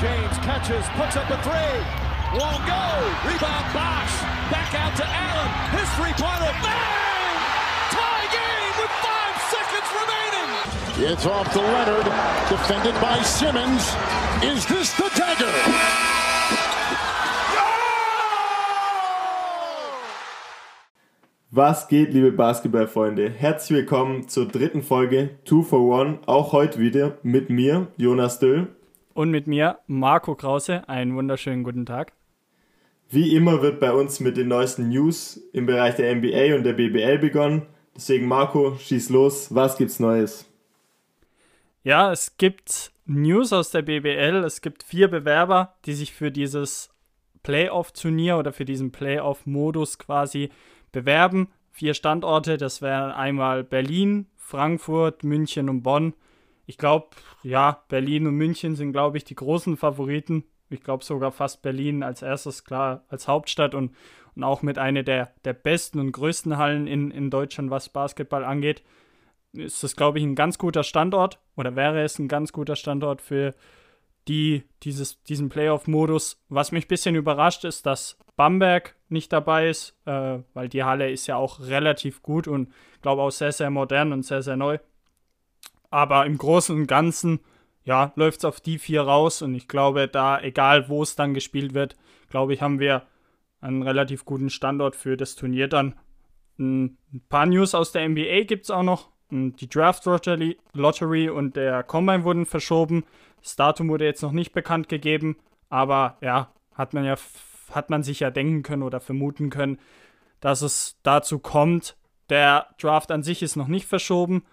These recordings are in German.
James catches, puts up a three. Won't go. Rebound Bosch. Back out to Allen. His three-pointer. Bang! Tie game with five seconds remaining. It's off to Leonard. Defended by Simmons. Is this the dagger? Was geht, liebe Basketballfreunde? Herzlich willkommen zur dritten Folge Two for One. Auch heute wieder mit mir, Jonas Döll. Und mit mir, Marco Krause. Einen wunderschönen guten Tag. Wie immer wird bei uns mit den neuesten News im Bereich der NBA und der BBL begonnen. Deswegen, Marco, schieß los. Was gibt's Neues? Ja, es gibt News aus der BBL. Es gibt vier Bewerber, die sich für dieses Playoff-Turnier oder für diesen Playoff-Modus quasi bewerben. Vier Standorte, das wären einmal Berlin, Frankfurt, München und Bonn. Ich glaube, ja, Berlin und München sind, glaube ich, die großen Favoriten. Ich glaube sogar fast Berlin als erstes, klar, als Hauptstadt und, und auch mit einer der, der besten und größten Hallen in, in Deutschland, was Basketball angeht. Ist das, glaube ich, ein ganz guter Standort oder wäre es ein ganz guter Standort für die, dieses, diesen Playoff-Modus. Was mich ein bisschen überrascht ist, dass Bamberg nicht dabei ist, äh, weil die Halle ist ja auch relativ gut und glaube auch sehr, sehr modern und sehr, sehr neu. Aber im Großen und Ganzen, ja, läuft es auf die vier raus und ich glaube, da, egal wo es dann gespielt wird, glaube ich, haben wir einen relativ guten Standort für das Turnier dann. Ein paar News aus der NBA gibt es auch noch. Die Draft Lottery und der Combine wurden verschoben. Das Datum wurde jetzt noch nicht bekannt gegeben, aber ja, hat man ja hat man sich ja denken können oder vermuten können, dass es dazu kommt. Der Draft an sich ist noch nicht verschoben,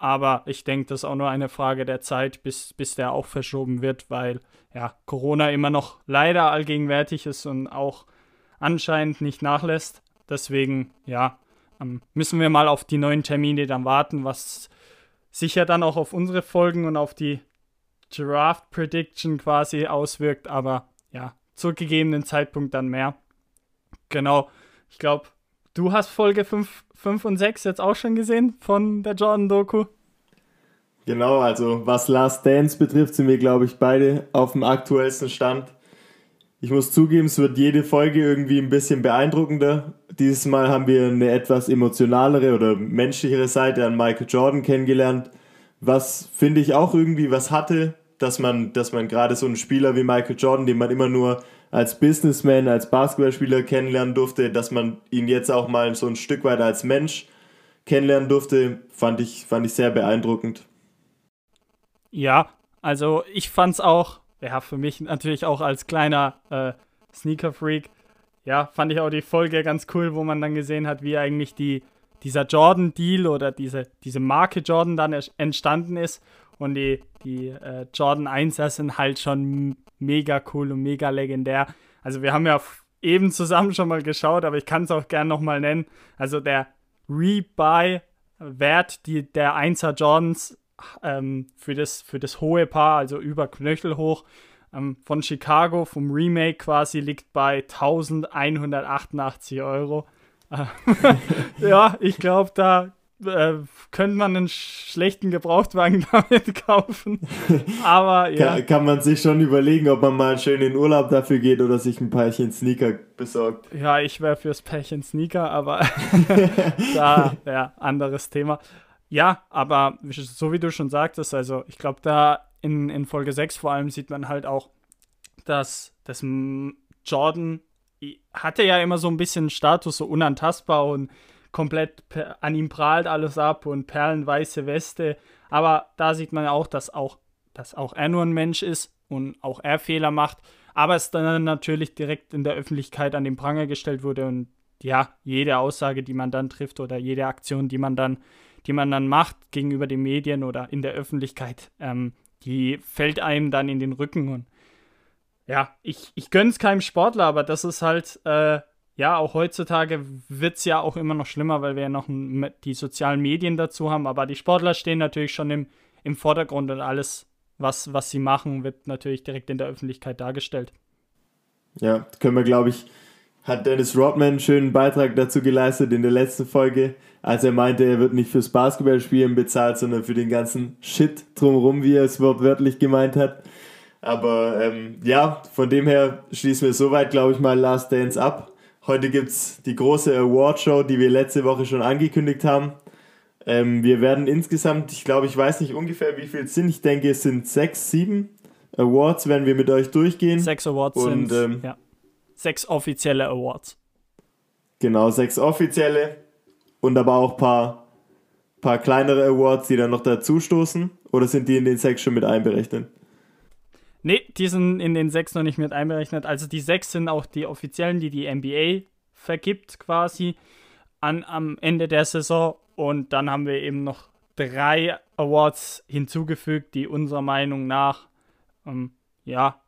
aber ich denke, das ist auch nur eine Frage der Zeit, bis, bis der auch verschoben wird, weil ja, Corona immer noch leider allgegenwärtig ist und auch anscheinend nicht nachlässt. Deswegen, ja, ähm, müssen wir mal auf die neuen Termine dann warten, was sicher dann auch auf unsere Folgen und auf die Draft Prediction quasi auswirkt, aber ja, zu gegebenen Zeitpunkt dann mehr. Genau, ich glaube, du hast Folge 5, 5 und 6 jetzt auch schon gesehen von der Jordan-Doku. Genau, also was Last Dance betrifft, sind wir, glaube ich, beide auf dem aktuellsten Stand. Ich muss zugeben, es wird jede Folge irgendwie ein bisschen beeindruckender. Dieses Mal haben wir eine etwas emotionalere oder menschlichere Seite an Michael Jordan kennengelernt, was finde ich auch irgendwie was hatte, dass man, dass man gerade so einen Spieler wie Michael Jordan, den man immer nur als Businessman, als Basketballspieler kennenlernen durfte, dass man ihn jetzt auch mal so ein Stück weit als Mensch kennenlernen durfte, fand ich, fand ich sehr beeindruckend. Ja, also ich fand's auch, ja, für mich natürlich auch als kleiner äh, Sneaker-Freak, ja, fand ich auch die Folge ganz cool, wo man dann gesehen hat, wie eigentlich die, dieser Jordan-Deal oder diese, diese Marke Jordan dann entstanden ist und die, die äh, Jordan 1er sind halt schon mega cool und mega legendär. Also wir haben ja eben zusammen schon mal geschaut, aber ich kann es auch gern nochmal nennen. Also der Rebuy-Wert der 1er Jordans ähm, für, das, für das hohe Paar, also über Knöchel hoch, ähm, von Chicago, vom Remake quasi, liegt bei 1188 Euro. ja, ich glaube, da äh, könnte man einen schlechten Gebrauchtwagen damit kaufen. Aber ja. Kann, kann, man sich schon überlegen, ob man mal schön in Urlaub dafür geht oder sich ein Pärchen Sneaker besorgt. Ja, ich wäre fürs Pärchen Sneaker, aber da, ja, anderes Thema. Ja, aber so wie du schon sagtest, also ich glaube, da in, in Folge 6 vor allem sieht man halt auch, dass, dass Jordan hatte ja immer so ein bisschen Status, so unantastbar und komplett an ihm prahlt alles ab und perlenweiße Weste. Aber da sieht man auch, dass auch, dass auch er nur ein Mensch ist und auch er Fehler macht. Aber es dann natürlich direkt in der Öffentlichkeit an den Pranger gestellt wurde und ja, jede Aussage, die man dann trifft oder jede Aktion, die man dann, die man dann macht gegenüber den Medien oder in der Öffentlichkeit, ähm, die fällt einem dann in den Rücken und ja, ich, ich gönn's keinem Sportler, aber das ist halt äh, ja, auch heutzutage wird es ja auch immer noch schlimmer, weil wir ja noch die sozialen Medien dazu haben. Aber die Sportler stehen natürlich schon im, im Vordergrund und alles, was, was sie machen, wird natürlich direkt in der Öffentlichkeit dargestellt. Ja, können wir, glaube ich, hat Dennis Rodman einen schönen Beitrag dazu geleistet in der letzten Folge, als er meinte, er wird nicht fürs Basketballspielen bezahlt, sondern für den ganzen Shit drumherum, wie er es wortwörtlich gemeint hat. Aber ähm, ja, von dem her schließen wir soweit, glaube ich, mal Last Dance ab. Heute gibt es die große Award-Show, die wir letzte Woche schon angekündigt haben. Ähm, wir werden insgesamt, ich glaube, ich weiß nicht ungefähr, wie viel es sind. Ich denke, es sind sechs, sieben Awards, werden wir mit euch durchgehen. Sechs Awards Und, sind, ähm, ja. Sechs offizielle Awards. Genau, sechs offizielle und aber auch ein paar, paar kleinere Awards, die dann noch dazu stoßen. Oder sind die in den sechs schon mit einberechnet? Nee, die sind in den sechs noch nicht mit einberechnet. Also die sechs sind auch die offiziellen, die die NBA vergibt quasi an, am Ende der Saison. Und dann haben wir eben noch drei Awards hinzugefügt, die unserer Meinung nach ähm, ja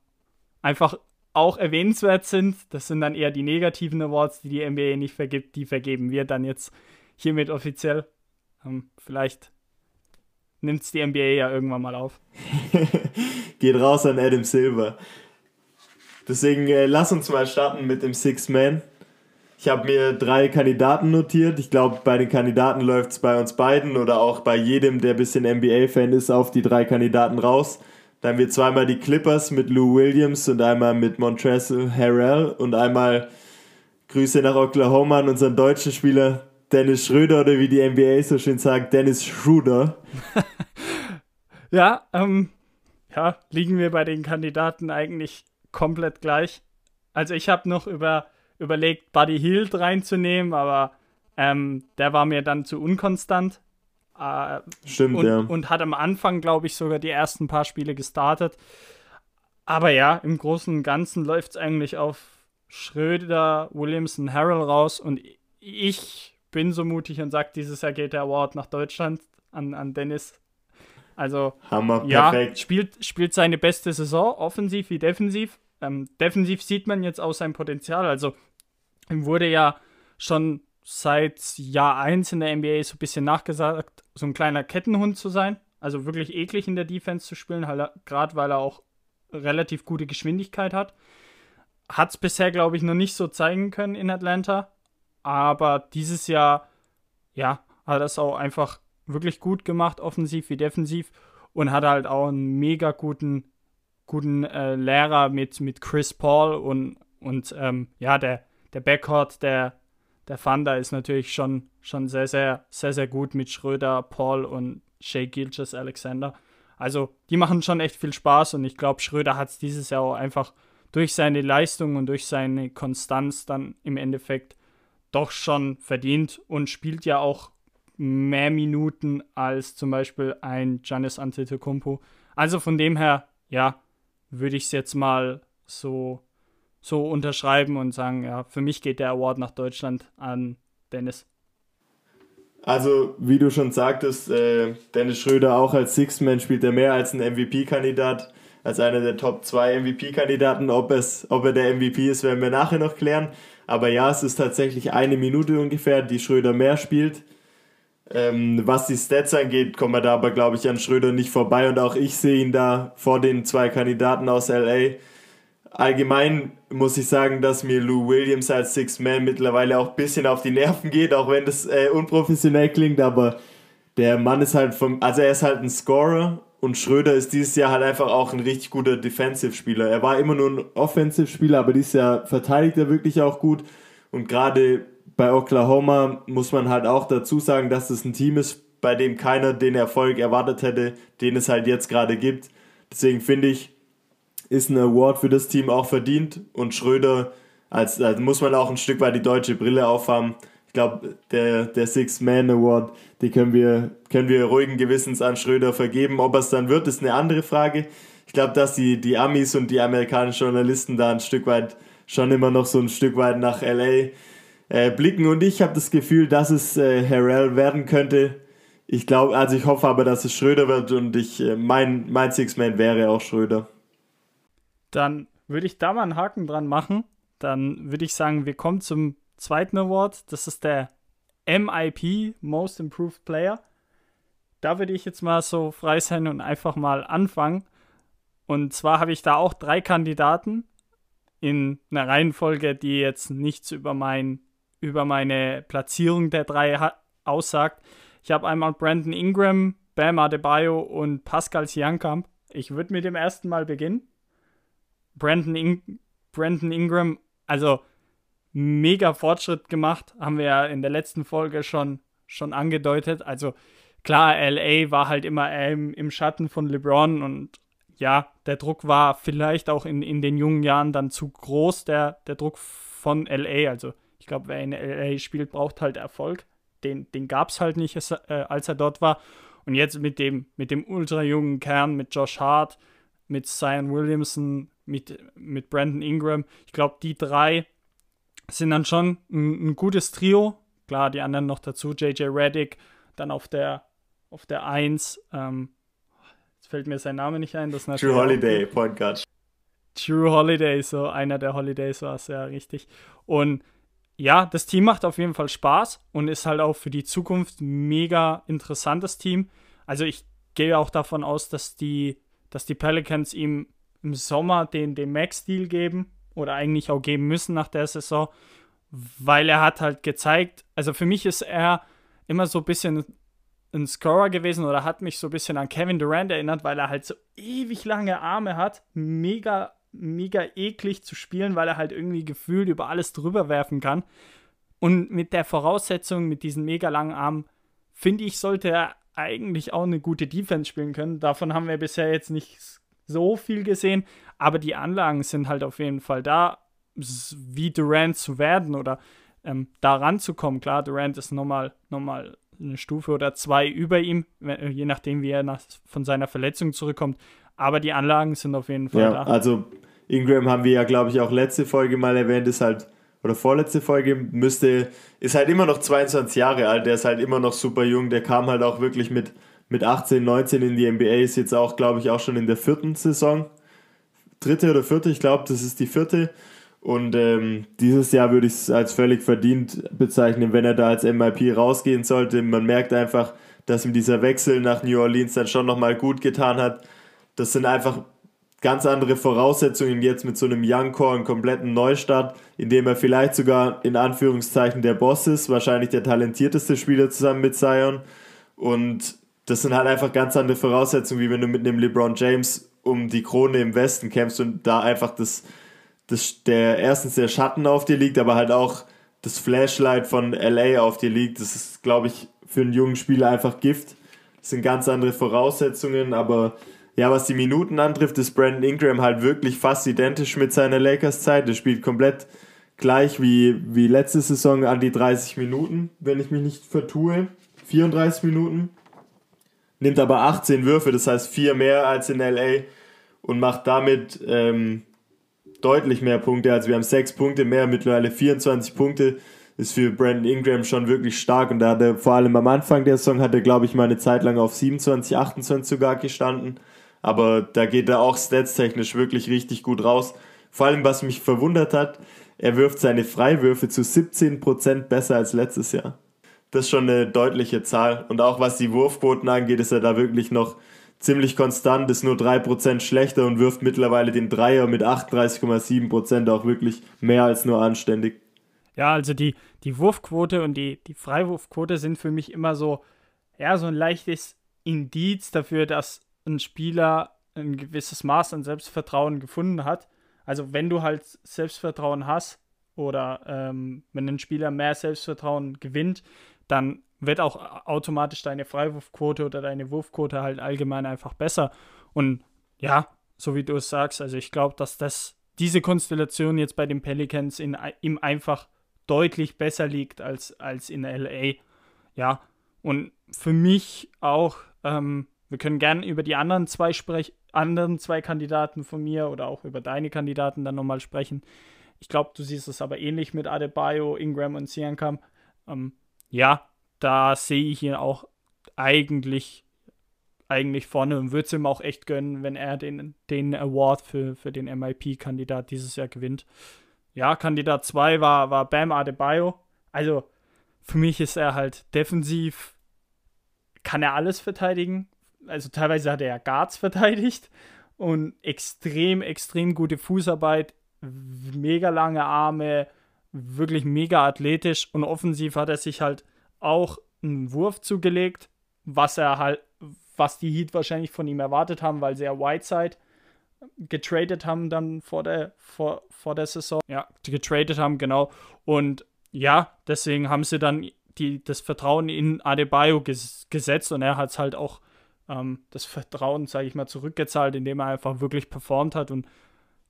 einfach auch erwähnenswert sind. Das sind dann eher die negativen Awards, die die NBA nicht vergibt. Die vergeben wir dann jetzt hiermit offiziell. Ähm, vielleicht nimmt es die NBA ja irgendwann mal auf. Geht raus an Adam Silver. Deswegen äh, lass uns mal starten mit dem Six Man. Ich habe mir drei Kandidaten notiert. Ich glaube, bei den Kandidaten läuft es bei uns beiden oder auch bei jedem, der ein bisschen NBA-Fan ist, auf die drei Kandidaten raus. Dann haben wir zweimal die Clippers mit Lou Williams und einmal mit Montrezl Harrell und einmal Grüße nach Oklahoma an unseren deutschen Spieler Dennis Schröder oder wie die NBA so schön sagt, Dennis Schröder. ja, ähm, ja, liegen wir bei den Kandidaten eigentlich komplett gleich. Also ich habe noch über, überlegt, Buddy Hield reinzunehmen, aber ähm, der war mir dann zu unkonstant. Äh, Stimmt, und, ja. Und hat am Anfang, glaube ich, sogar die ersten paar Spiele gestartet. Aber ja, im Großen und Ganzen läuft es eigentlich auf Schröder, Williamson, Harrell raus und ich bin so mutig und sage, dieses Jahr geht der Award nach Deutschland an, an Dennis. Also, Hammer, ja, perfekt. Spielt, spielt seine beste Saison, offensiv wie defensiv. Ähm, defensiv sieht man jetzt auch sein Potenzial. Also, ihm wurde ja schon seit Jahr 1 in der NBA so ein bisschen nachgesagt, so ein kleiner Kettenhund zu sein. Also wirklich eklig in der Defense zu spielen, gerade weil er auch relativ gute Geschwindigkeit hat. Hat es bisher, glaube ich, noch nicht so zeigen können in Atlanta aber dieses Jahr, ja, hat er es auch einfach wirklich gut gemacht, offensiv wie defensiv und hat halt auch einen mega guten, guten äh, Lehrer mit, mit Chris Paul und, und ähm, ja, der, der Backcourt der, der Thunder ist natürlich schon, schon sehr, sehr, sehr, sehr gut mit Schröder, Paul und Shea Gilches Alexander. Also, die machen schon echt viel Spaß und ich glaube, Schröder hat es dieses Jahr auch einfach durch seine Leistung und durch seine Konstanz dann im Endeffekt doch schon verdient und spielt ja auch mehr Minuten als zum Beispiel ein Giannis Antetokounmpo. Also von dem her, ja, würde ich es jetzt mal so, so unterschreiben und sagen, ja, für mich geht der Award nach Deutschland an Dennis. Also, wie du schon sagtest, äh, Dennis Schröder auch als Six-Man spielt er mehr als ein MVP-Kandidat, als einer der Top 2 MVP-Kandidaten. Ob, ob er der MVP ist, werden wir nachher noch klären. Aber ja, es ist tatsächlich eine Minute ungefähr, die Schröder mehr spielt. Ähm, was die Stats angeht, kommen wir da aber, glaube ich, an Schröder nicht vorbei. Und auch ich sehe ihn da vor den zwei Kandidaten aus LA. Allgemein muss ich sagen, dass mir Lou Williams als Six Man mittlerweile auch ein bisschen auf die Nerven geht, auch wenn das äh, unprofessionell klingt, aber der Mann ist halt vom, also er ist halt ein Scorer und Schröder ist dieses Jahr halt einfach auch ein richtig guter Defensive-Spieler. Er war immer nur ein Offensive-Spieler, aber dieses Jahr verteidigt er wirklich auch gut. Und gerade bei Oklahoma muss man halt auch dazu sagen, dass es ein Team ist, bei dem keiner den Erfolg erwartet hätte, den es halt jetzt gerade gibt. Deswegen finde ich, ist ein Award für das Team auch verdient. Und Schröder, als, als muss man auch ein Stück weit die deutsche Brille aufhaben ich glaube, der, der Six-Man-Award, die können wir, können wir ruhigen Gewissens an Schröder vergeben. Ob es dann wird, ist eine andere Frage. Ich glaube, dass die, die Amis und die amerikanischen Journalisten da ein Stück weit schon immer noch so ein Stück weit nach LA äh, blicken. Und ich habe das Gefühl, dass es äh, Harrell werden könnte. Ich glaube, also ich hoffe aber, dass es Schröder wird und ich, äh, mein, mein Six-Man wäre auch Schröder. Dann würde ich da mal einen Haken dran machen. Dann würde ich sagen, wir kommen zum zweiten Award. Das ist der MIP, Most Improved Player. Da würde ich jetzt mal so frei sein und einfach mal anfangen. Und zwar habe ich da auch drei Kandidaten in einer Reihenfolge, die jetzt nichts über, mein, über meine Platzierung der drei aussagt. Ich habe einmal Brandon Ingram, Bam Adebayo und Pascal Siakam. Ich würde mit dem ersten Mal beginnen. Brandon, In Brandon Ingram, also mega Fortschritt gemacht, haben wir ja in der letzten Folge schon, schon angedeutet. Also klar, LA war halt immer im, im Schatten von LeBron und ja, der Druck war vielleicht auch in, in den jungen Jahren dann zu groß, der, der Druck von LA. Also ich glaube, wer in LA spielt, braucht halt Erfolg. Den, den gab es halt nicht, äh, als er dort war. Und jetzt mit dem, mit dem ultra jungen Kern, mit Josh Hart, mit Zion Williamson, mit, mit Brandon Ingram, ich glaube, die drei sind dann schon ein, ein, gutes Trio. Klar, die anderen noch dazu, JJ Reddick, dann auf der, auf der 1, ähm, jetzt fällt mir sein Name nicht ein. Das True Holiday, Point Guard. True Holiday, so einer der Holidays war es ja richtig. Und ja, das Team macht auf jeden Fall Spaß und ist halt auch für die Zukunft mega interessantes Team. Also ich gehe auch davon aus, dass die, dass die Pelicans ihm im Sommer den, den Max-Deal geben oder eigentlich auch geben müssen nach der Saison, weil er hat halt gezeigt, also für mich ist er immer so ein bisschen ein Scorer gewesen oder hat mich so ein bisschen an Kevin Durant erinnert, weil er halt so ewig lange Arme hat, mega mega eklig zu spielen, weil er halt irgendwie gefühlt über alles drüber werfen kann. Und mit der Voraussetzung, mit diesen mega langen Armen, finde ich, sollte er eigentlich auch eine gute Defense spielen können. Davon haben wir bisher jetzt nicht so viel gesehen, aber die Anlagen sind halt auf jeden Fall da, wie Durant zu werden oder ähm, da ranzukommen. Klar, Durant ist nochmal, nochmal eine Stufe oder zwei über ihm, je nachdem, wie er nach, von seiner Verletzung zurückkommt. Aber die Anlagen sind auf jeden Fall ja, da. Also Ingram haben wir ja, glaube ich, auch letzte Folge mal erwähnt, ist halt, oder vorletzte Folge, müsste, ist halt immer noch 22 Jahre alt, der ist halt immer noch super jung, der kam halt auch wirklich mit, mit 18, 19 in die NBA, ist jetzt auch, glaube ich, auch schon in der vierten Saison. Dritte oder vierte, ich glaube, das ist die vierte. Und ähm, dieses Jahr würde ich es als völlig verdient bezeichnen, wenn er da als MIP rausgehen sollte. Man merkt einfach, dass ihm dieser Wechsel nach New Orleans dann schon nochmal gut getan hat das sind einfach ganz andere Voraussetzungen jetzt mit so einem Young Core, einen kompletten Neustart, in dem er vielleicht sogar in Anführungszeichen der Boss ist, wahrscheinlich der talentierteste Spieler zusammen mit Zion. Und das sind halt einfach ganz andere Voraussetzungen, wie wenn du mit einem LeBron James um die Krone im Westen kämpfst und da einfach das, das der erstens der Schatten auf dir liegt, aber halt auch das Flashlight von LA auf dir liegt. Das ist, glaube ich, für einen jungen Spieler einfach Gift. Das sind ganz andere Voraussetzungen, aber ja, was die Minuten antrifft, ist Brandon Ingram halt wirklich fast identisch mit seiner Lakers-Zeit. Er spielt komplett gleich wie, wie letzte Saison an die 30 Minuten, wenn ich mich nicht vertue. 34 Minuten. Nimmt aber 18 Würfe, das heißt vier mehr als in LA und macht damit ähm, deutlich mehr Punkte. Also wir haben sechs Punkte mehr, mittlerweile 24 Punkte. Ist für Brandon Ingram schon wirklich stark und da hat er vor allem am Anfang der Saison hat er, glaube ich, mal eine Zeit lang auf 27, 28 sogar gestanden aber da geht er auch statstechnisch wirklich richtig gut raus. Vor allem, was mich verwundert hat, er wirft seine Freiwürfe zu 17% besser als letztes Jahr. Das ist schon eine deutliche Zahl. Und auch was die Wurfquoten angeht, ist er da wirklich noch ziemlich konstant, ist nur 3% schlechter und wirft mittlerweile den Dreier mit 38,7% auch wirklich mehr als nur anständig. Ja, also die, die Wurfquote und die, die Freiwurfquote sind für mich immer so, ja, so ein leichtes Indiz dafür, dass ein Spieler ein gewisses Maß an Selbstvertrauen gefunden hat. Also wenn du halt Selbstvertrauen hast oder ähm, wenn ein Spieler mehr Selbstvertrauen gewinnt, dann wird auch automatisch deine Freiwurfquote oder deine Wurfquote halt allgemein einfach besser. Und ja, so wie du es sagst, also ich glaube, dass das diese Konstellation jetzt bei den Pelicans in, ihm einfach deutlich besser liegt als, als in LA. Ja, und für mich auch ähm, wir können gerne über die anderen zwei sprech anderen zwei Kandidaten von mir oder auch über deine Kandidaten dann nochmal sprechen. Ich glaube, du siehst es aber ähnlich mit Adebayo, Ingram und Siankam. Ähm, ja, da sehe ich ihn auch eigentlich, eigentlich vorne und würde es ihm auch echt gönnen, wenn er den, den Award für, für den MIP-Kandidat dieses Jahr gewinnt. Ja, Kandidat 2 war, war Bam Adebayo. Also für mich ist er halt defensiv, kann er alles verteidigen also teilweise hat er ja Guards verteidigt und extrem, extrem gute Fußarbeit, mega lange Arme, wirklich mega athletisch und offensiv hat er sich halt auch einen Wurf zugelegt, was er halt, was die Heat wahrscheinlich von ihm erwartet haben, weil sehr Whiteside getradet haben dann vor der, vor, vor der Saison. Ja, getradet haben, genau. Und ja, deswegen haben sie dann die, das Vertrauen in Adebayo ges gesetzt und er hat es halt auch ähm, das Vertrauen, sage ich mal, zurückgezahlt, indem er einfach wirklich performt hat. Und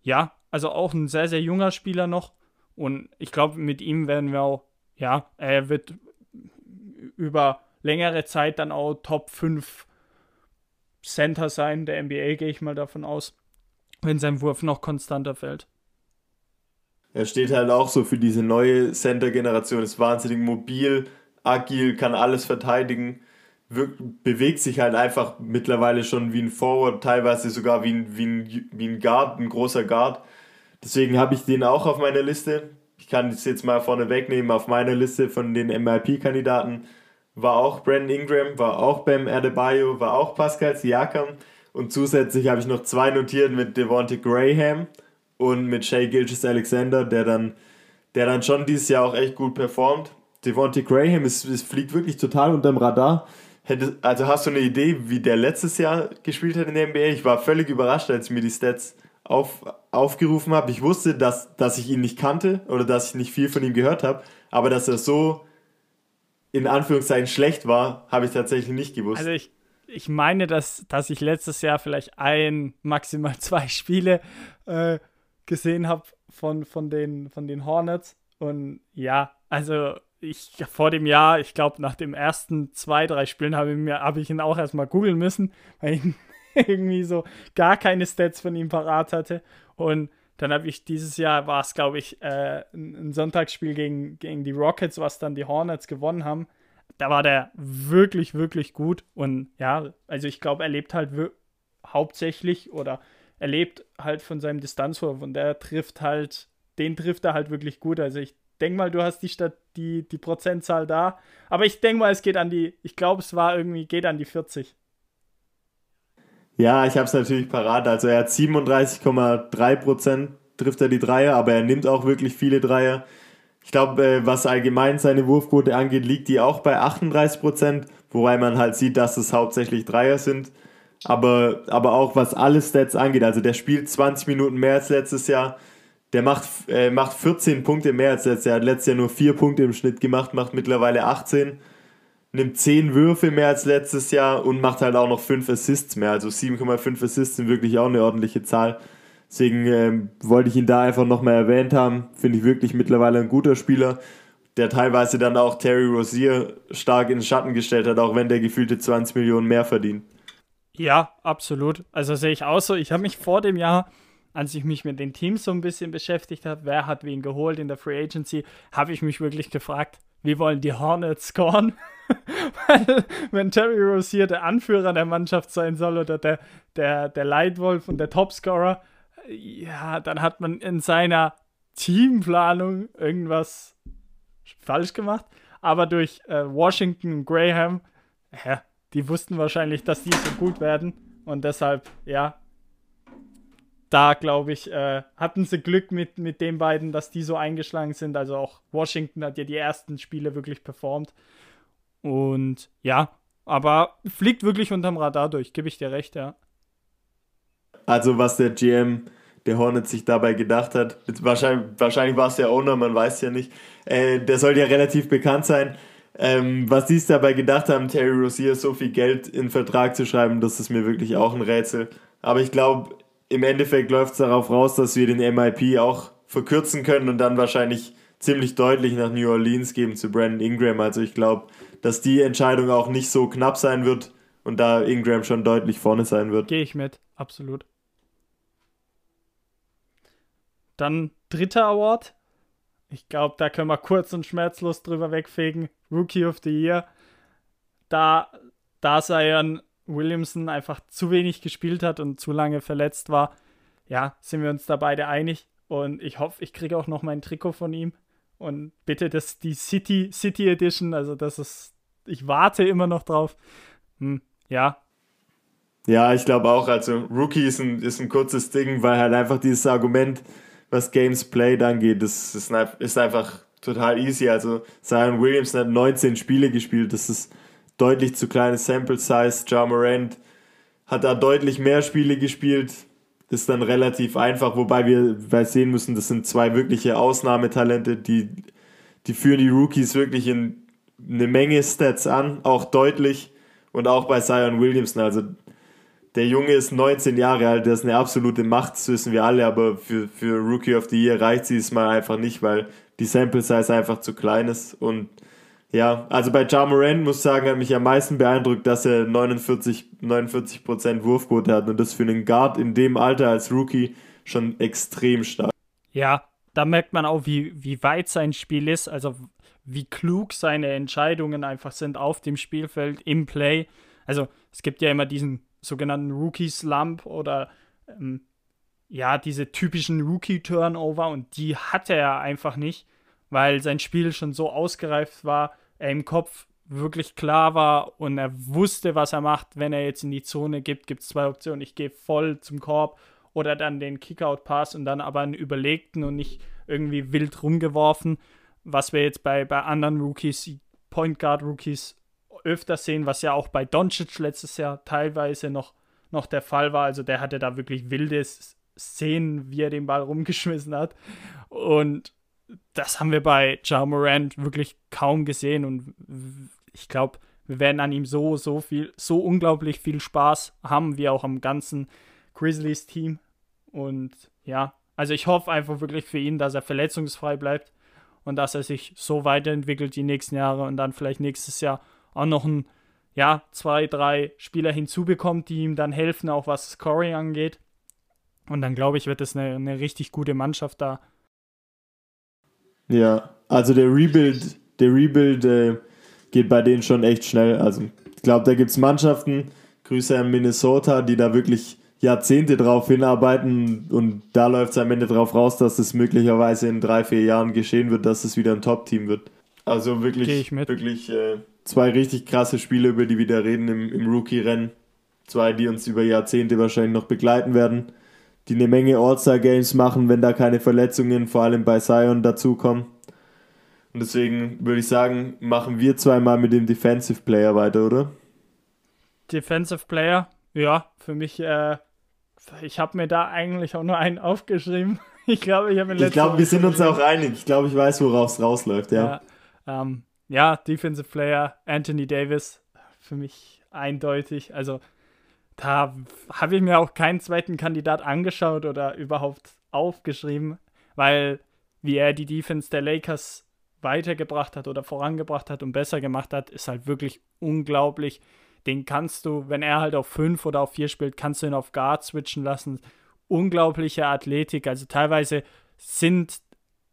ja, also auch ein sehr, sehr junger Spieler noch. Und ich glaube, mit ihm werden wir auch, ja, er wird über längere Zeit dann auch Top 5 Center sein, der NBA gehe ich mal davon aus, wenn sein Wurf noch konstanter fällt. Er steht halt auch so für diese neue Center-Generation, ist wahnsinnig mobil, agil, kann alles verteidigen, wirkt, bewegt sich halt einfach mittlerweile schon wie ein Forward, teilweise sogar wie ein, wie ein, wie ein Guard, ein großer Guard. Deswegen habe ich den auch auf meiner Liste. Ich kann es jetzt mal vorne wegnehmen, auf meiner Liste von den MIP-Kandidaten war auch Brandon Ingram, war auch Bam Adebayo, war auch Pascal Siakam. Und zusätzlich habe ich noch zwei notiert mit Devontae Graham und mit Shea Gilgis Alexander, der dann, der dann schon dieses Jahr auch echt gut performt. Devontae Graham ist, ist, fliegt wirklich total unterm Radar. Hätte, also hast du eine Idee, wie der letztes Jahr gespielt hat in der NBA? Ich war völlig überrascht, als ich mir die Stats auf, aufgerufen habe. Ich wusste, dass, dass ich ihn nicht kannte oder dass ich nicht viel von ihm gehört habe, aber dass er so in Anführungszeichen schlecht war, habe ich tatsächlich nicht gewusst. Also ich, ich meine, dass, dass ich letztes Jahr vielleicht ein, maximal zwei Spiele äh, gesehen habe von, von, den, von den Hornets. Und ja, also ich vor dem Jahr, ich glaube, nach den ersten zwei, drei Spielen habe ich, hab ich ihn auch erstmal googeln müssen, weil ich irgendwie so gar keine Stats von ihm parat hatte. Und dann habe ich dieses Jahr, war es glaube ich, äh, ein Sonntagsspiel gegen, gegen die Rockets, was dann die Hornets gewonnen haben. Da war der wirklich, wirklich gut. Und ja, also ich glaube, er lebt halt hauptsächlich oder er lebt halt von seinem Distanzwurf und der trifft halt, den trifft er halt wirklich gut. Also ich denke mal, du hast die, Stadt, die, die Prozentzahl da. Aber ich denke mal, es geht an die, ich glaube, es war irgendwie, geht an die 40. Ja, ich habe es natürlich parat. Also er hat 37,3 Prozent trifft er die Dreier, aber er nimmt auch wirklich viele Dreier. Ich glaube, äh, was allgemein seine Wurfquote angeht, liegt die auch bei 38 Prozent, wobei man halt sieht, dass es hauptsächlich Dreier sind. Aber, aber auch was alle Stats angeht, also der spielt 20 Minuten mehr als letztes Jahr. Der macht, äh, macht 14 Punkte mehr als letztes Jahr. Hat letztes Jahr nur 4 Punkte im Schnitt gemacht, macht mittlerweile 18 nimmt 10 Würfe mehr als letztes Jahr und macht halt auch noch 5 Assists mehr. Also 7,5 Assists sind wirklich auch eine ordentliche Zahl. Deswegen ähm, wollte ich ihn da einfach nochmal erwähnt haben. Finde ich wirklich mittlerweile ein guter Spieler, der teilweise dann auch Terry Rozier stark in den Schatten gestellt hat, auch wenn der gefühlte 20 Millionen mehr verdient. Ja, absolut. Also sehe ich auch so. Ich habe mich vor dem Jahr als ich mich mit den Teams so ein bisschen beschäftigt habe, wer hat wen geholt in der Free Agency, habe ich mich wirklich gefragt, wie wollen die Hornets scoren? Weil, wenn Terry Rozier der Anführer der Mannschaft sein soll oder der, der, der Leitwolf und der Topscorer, ja, dann hat man in seiner Teamplanung irgendwas falsch gemacht. Aber durch äh, Washington und Graham, ja, die wussten wahrscheinlich, dass die so gut werden. Und deshalb, ja, da glaube ich, äh, hatten sie Glück mit, mit den beiden, dass die so eingeschlagen sind. Also auch Washington hat ja die ersten Spiele wirklich performt. Und ja, aber fliegt wirklich unterm Radar durch, gebe ich dir recht, ja. Also was der GM der Hornet sich dabei gedacht hat, wahrscheinlich, wahrscheinlich war es der Owner, man weiß ja nicht, äh, der soll ja relativ bekannt sein. Ähm, was die es dabei gedacht haben, Terry Rozier so viel Geld in Vertrag zu schreiben, das ist mir wirklich auch ein Rätsel. Aber ich glaube, im Endeffekt läuft es darauf raus, dass wir den MIP auch verkürzen können und dann wahrscheinlich ziemlich deutlich nach New Orleans geben zu Brandon Ingram. Also ich glaube, dass die Entscheidung auch nicht so knapp sein wird und da Ingram schon deutlich vorne sein wird. Gehe ich mit, absolut. Dann dritter Award. Ich glaube, da können wir kurz und schmerzlos drüber wegfegen. Rookie of the Year. Da, da Zion Williamson einfach zu wenig gespielt hat und zu lange verletzt war, ja, sind wir uns da beide einig. Und ich hoffe, ich kriege auch noch mein Trikot von ihm. Und bitte das, die City, City Edition, also das ist, ich warte immer noch drauf. Hm, ja. Ja, ich glaube auch, also Rookie ist ein, ist ein kurzes Ding, weil halt einfach dieses Argument, was Games Played angeht, das ist, ist einfach total easy. Also Zion Williamson hat 19 Spiele gespielt, das ist deutlich zu kleines Sample Size. Ja Morant hat da deutlich mehr Spiele gespielt. Ist dann relativ einfach, wobei wir sehen müssen, das sind zwei wirkliche Ausnahmetalente, die, die führen die Rookies wirklich in eine Menge Stats an, auch deutlich und auch bei Zion Williamson. Also der Junge ist 19 Jahre alt, der ist eine absolute Macht, das wissen wir alle, aber für, für Rookie of the Year reicht sie es mal einfach nicht, weil die Sample Size einfach zu klein ist. Und ja, also bei Ja Moran muss ich sagen, hat mich am meisten beeindruckt, dass er 49, 49% Wurfquote hat und das für einen Guard in dem Alter als Rookie schon extrem stark. Ja, da merkt man auch, wie, wie weit sein Spiel ist, also wie klug seine Entscheidungen einfach sind auf dem Spielfeld, im Play. Also es gibt ja immer diesen sogenannten Rookie-Slump oder ähm, ja, diese typischen Rookie-Turnover und die hatte er einfach nicht, weil sein Spiel schon so ausgereift war, er im Kopf wirklich klar war und er wusste, was er macht, wenn er jetzt in die Zone gibt, gibt es zwei Optionen. Ich gehe voll zum Korb oder dann den Kickout-Pass und dann aber einen überlegten und nicht irgendwie wild rumgeworfen, was wir jetzt bei, bei anderen Rookies, Point Guard Rookies öfter sehen, was ja auch bei Doncic letztes Jahr teilweise noch, noch der Fall war. Also der hatte da wirklich wilde Szenen, wie er den Ball rumgeschmissen hat. Und das haben wir bei Ja Morant wirklich kaum gesehen. Und ich glaube, wir werden an ihm so, so viel, so unglaublich viel Spaß haben, wie auch am ganzen Grizzlies-Team. Und ja, also ich hoffe einfach wirklich für ihn, dass er verletzungsfrei bleibt und dass er sich so weiterentwickelt die nächsten Jahre und dann vielleicht nächstes Jahr auch noch ein, ja, zwei, drei Spieler hinzubekommt, die ihm dann helfen, auch was Scoring angeht. Und dann glaube ich, wird es eine, eine richtig gute Mannschaft da. Ja, also der Rebuild, der Rebuild äh, geht bei denen schon echt schnell. Also ich glaube, da gibt es Mannschaften, Grüße an Minnesota, die da wirklich Jahrzehnte drauf hinarbeiten und da läuft es am Ende drauf raus, dass es möglicherweise in drei, vier Jahren geschehen wird, dass es wieder ein Top-Team wird. Also wirklich, wirklich äh, zwei richtig krasse Spiele, über die wir da reden im, im Rookie-Rennen. Zwei, die uns über Jahrzehnte wahrscheinlich noch begleiten werden, die eine Menge All-Star-Games machen, wenn da keine Verletzungen, vor allem bei Zion, dazukommen. Und deswegen würde ich sagen, machen wir zweimal mit dem Defensive Player weiter, oder? Defensive Player, ja, für mich, äh, ich habe mir da eigentlich auch nur einen aufgeschrieben. Ich glaube, ich habe Ich glaube, wir sind uns auch einig. Ich glaube, ich weiß, worauf es rausläuft, ja. Ja, ähm, ja, Defensive Player, Anthony Davis, für mich eindeutig. Also, da habe ich mir auch keinen zweiten Kandidat angeschaut oder überhaupt aufgeschrieben, weil wie er die Defense der Lakers weitergebracht hat oder vorangebracht hat und besser gemacht hat, ist halt wirklich unglaublich. Den kannst du, wenn er halt auf 5 oder auf 4 spielt, kannst du ihn auf Guard switchen lassen. Unglaubliche Athletik. Also teilweise sind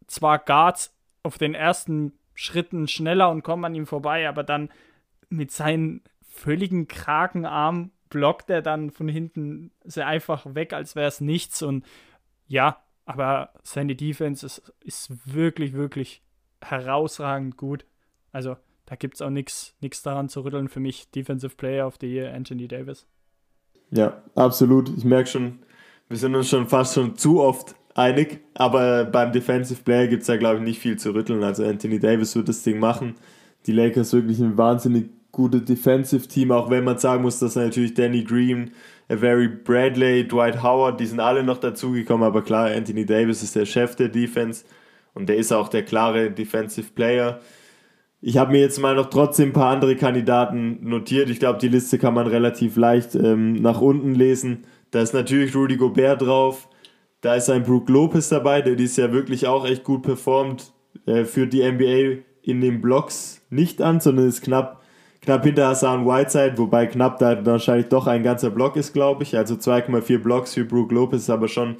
zwar Guards auf den ersten Schritten schneller und kommen an ihm vorbei, aber dann mit seinen völligen Krakenarm blockt er dann von hinten sehr einfach weg, als wäre es nichts. Und ja, aber seine Defense ist, ist wirklich, wirklich herausragend gut. Also da gibt es auch nichts daran zu rütteln. Für mich Defensive Player of the Year, Anthony Davis. Ja, absolut. Ich merke schon, wir sind uns schon fast schon zu oft einig, aber beim Defensive Player gibt es da, glaube ich, nicht viel zu rütteln. Also Anthony Davis wird das Ding machen. Die Lakers wirklich ein wahnsinnig gutes Defensive Team, auch wenn man sagen muss, dass natürlich Danny Green, Avery Bradley, Dwight Howard, die sind alle noch dazugekommen, aber klar, Anthony Davis ist der Chef der Defense und der ist auch der klare Defensive Player. Ich habe mir jetzt mal noch trotzdem ein paar andere Kandidaten notiert. Ich glaube, die Liste kann man relativ leicht ähm, nach unten lesen. Da ist natürlich Rudy Gobert drauf. Da ist ein Brook Lopez dabei, der dies Jahr wirklich auch echt gut performt. Er führt die NBA in den Blocks nicht an, sondern ist knapp, knapp hinter Hassan Whiteside, wobei knapp da wahrscheinlich doch ein ganzer Block ist, glaube ich. Also 2,4 Blocks für Brook Lopez ist aber schon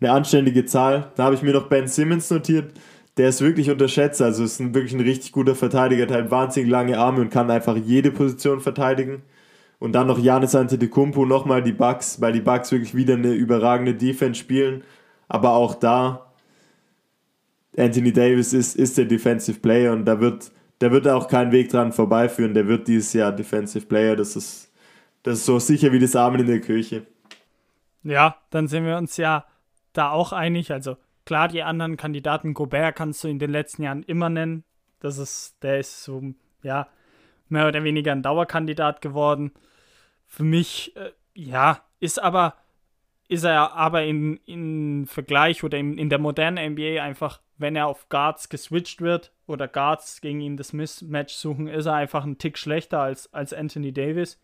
eine anständige Zahl. Da habe ich mir noch Ben Simmons notiert der ist wirklich unterschätzt. Also ist ein, wirklich ein richtig guter Verteidiger, hat halt wahnsinnig lange Arme und kann einfach jede Position verteidigen. Und dann noch Janis Antetokounmpo, nochmal die Bucks, weil die Bucks wirklich wieder eine überragende Defense spielen. Aber auch da, Anthony Davis ist, ist der Defensive Player und da wird, da wird auch kein Weg dran vorbeiführen. Der wird dieses Jahr Defensive Player. Das ist, das ist so sicher wie das Amen in der Kirche. Ja, dann sind wir uns ja da auch einig. Also Klar, die anderen Kandidaten, Gobert kannst du in den letzten Jahren immer nennen. Das ist, der ist so, ja, mehr oder weniger ein Dauerkandidat geworden. Für mich, äh, ja, ist aber ist er aber in, in Vergleich oder in, in der modernen NBA einfach, wenn er auf Guards geswitcht wird oder Guards gegen ihn das Mismatch suchen, ist er einfach ein Tick schlechter als, als Anthony Davis.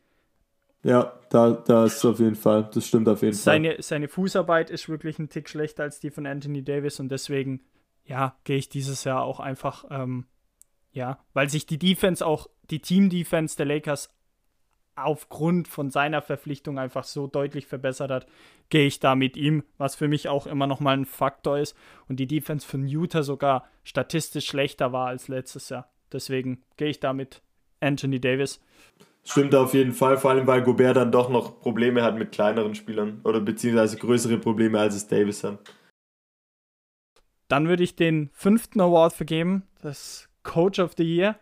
Ja, da, da ist auf jeden Fall, das stimmt auf jeden seine, Fall. Seine Fußarbeit ist wirklich ein Tick schlechter als die von Anthony Davis und deswegen, ja, gehe ich dieses Jahr auch einfach, ähm, ja, weil sich die Defense auch, die Team-Defense der Lakers aufgrund von seiner Verpflichtung einfach so deutlich verbessert hat, gehe ich da mit ihm, was für mich auch immer noch mal ein Faktor ist und die Defense von Utah sogar statistisch schlechter war als letztes Jahr. Deswegen gehe ich da mit Anthony Davis. Stimmt auf jeden Fall, vor allem weil Gobert dann doch noch Probleme hat mit kleineren Spielern oder beziehungsweise größere Probleme als es Davis hat. Dann würde ich den fünften Award vergeben, das Coach of the Year.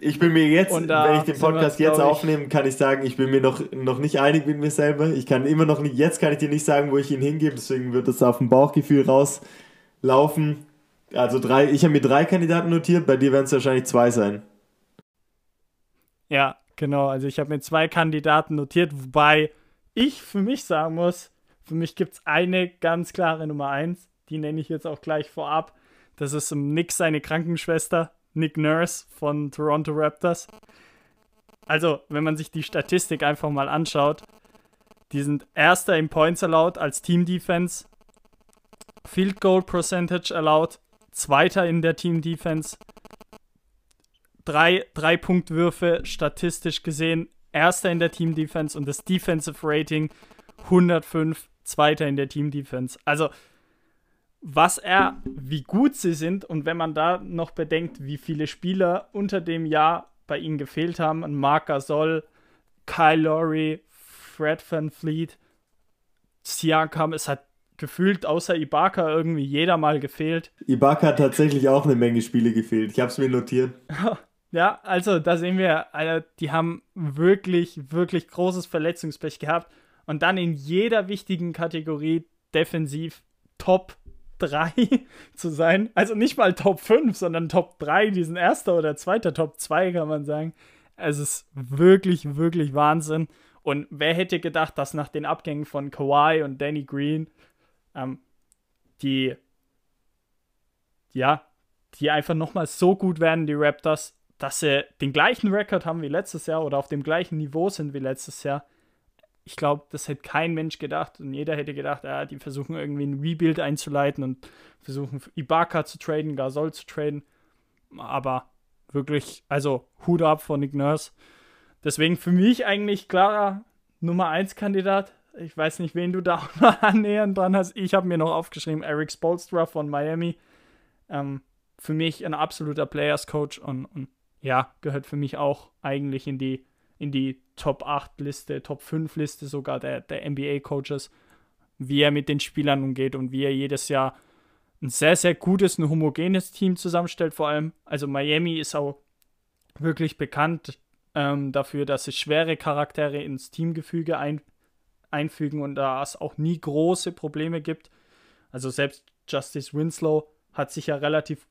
Ich bin mir jetzt, wenn ich den Podcast jetzt aufnehme, kann ich sagen, ich bin mir noch, noch nicht einig mit mir selber. Ich kann immer noch nicht, jetzt kann ich dir nicht sagen, wo ich ihn hingebe, deswegen wird es auf dem Bauchgefühl rauslaufen. Also drei, ich habe mir drei Kandidaten notiert, bei dir werden es wahrscheinlich zwei sein. Ja, genau. Also ich habe mir zwei Kandidaten notiert, wobei ich für mich sagen muss, für mich gibt es eine ganz klare Nummer eins. Die nenne ich jetzt auch gleich vorab. Das ist Nick seine Krankenschwester. Nick Nurse von Toronto Raptors. Also, wenn man sich die Statistik einfach mal anschaut, die sind erster im Points allowed als Team Defense, Field Goal Percentage allowed, zweiter in der Team Defense, drei, drei Punktwürfe statistisch gesehen, erster in der Team Defense und das Defensive Rating 105, zweiter in der Team Defense. Also, was er, wie gut sie sind und wenn man da noch bedenkt, wie viele Spieler unter dem Jahr bei ihnen gefehlt haben, ein Marc Gasol, Kyle Lowry, Fred Van Fleet, Siakam, es hat gefühlt außer Ibaka irgendwie jeder mal gefehlt. Ibaka hat tatsächlich auch eine Menge Spiele gefehlt. Ich habe es mir notiert. Ja, also da sehen wir, die haben wirklich, wirklich großes Verletzungspech gehabt und dann in jeder wichtigen Kategorie defensiv top 3 zu sein. Also nicht mal Top 5, sondern Top 3, diesen erster oder zweiter Top 2, kann man sagen. Es ist wirklich, wirklich Wahnsinn. Und wer hätte gedacht, dass nach den Abgängen von Kawhi und Danny Green ähm, die, ja, die einfach nochmal so gut werden, die Raptors, dass sie den gleichen Rekord haben wie letztes Jahr oder auf dem gleichen Niveau sind wie letztes Jahr ich glaube, das hätte kein Mensch gedacht und jeder hätte gedacht, ja, die versuchen irgendwie ein Rebuild einzuleiten und versuchen Ibaka zu traden, Gasol zu traden. Aber wirklich, also Hut ab von Nick Nurse. Deswegen für mich eigentlich klarer Nummer 1 Kandidat. Ich weiß nicht, wen du da auch noch annähernd dran hast. Ich habe mir noch aufgeschrieben, Eric Spolstra von Miami. Ähm, für mich ein absoluter Players Coach und, und ja, gehört für mich auch eigentlich in die in die Top 8 Liste, Top 5 Liste sogar der, der NBA-Coaches, wie er mit den Spielern umgeht und wie er jedes Jahr ein sehr, sehr gutes, ein homogenes Team zusammenstellt, vor allem. Also Miami ist auch wirklich bekannt ähm, dafür, dass sie schwere Charaktere ins Teamgefüge ein, einfügen und da es auch nie große Probleme gibt. Also selbst Justice Winslow hat sich ja relativ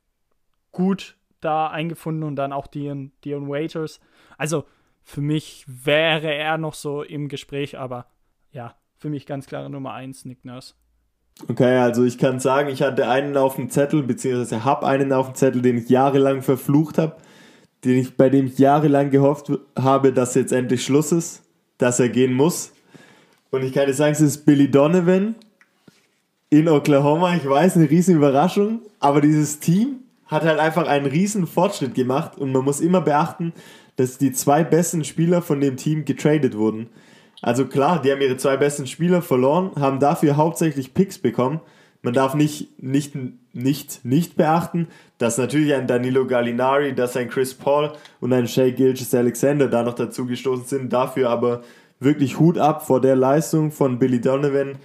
gut da eingefunden und dann auch Dion, Dion Waiters. Also für mich wäre er noch so im Gespräch, aber ja, für mich ganz klare Nummer 1, Nick Nurse. Okay, also ich kann sagen, ich hatte einen auf dem Zettel, beziehungsweise habe einen auf dem Zettel, den ich jahrelang verflucht habe, den ich, bei dem ich jahrelang gehofft habe, dass jetzt endlich Schluss ist, dass er gehen muss. Und ich kann dir sagen, es ist Billy Donovan in Oklahoma. Ich weiß, eine riesen Überraschung, aber dieses Team hat halt einfach einen riesen Fortschritt gemacht und man muss immer beachten, dass die zwei besten Spieler von dem Team getradet wurden. Also klar, die haben ihre zwei besten Spieler verloren, haben dafür hauptsächlich Picks bekommen. Man darf nicht, nicht, nicht, nicht beachten, dass natürlich ein Danilo Gallinari, dass ein Chris Paul und ein Shea Gilgis Alexander da noch dazu gestoßen sind. Dafür aber wirklich Hut ab vor der Leistung von Billy Donovan.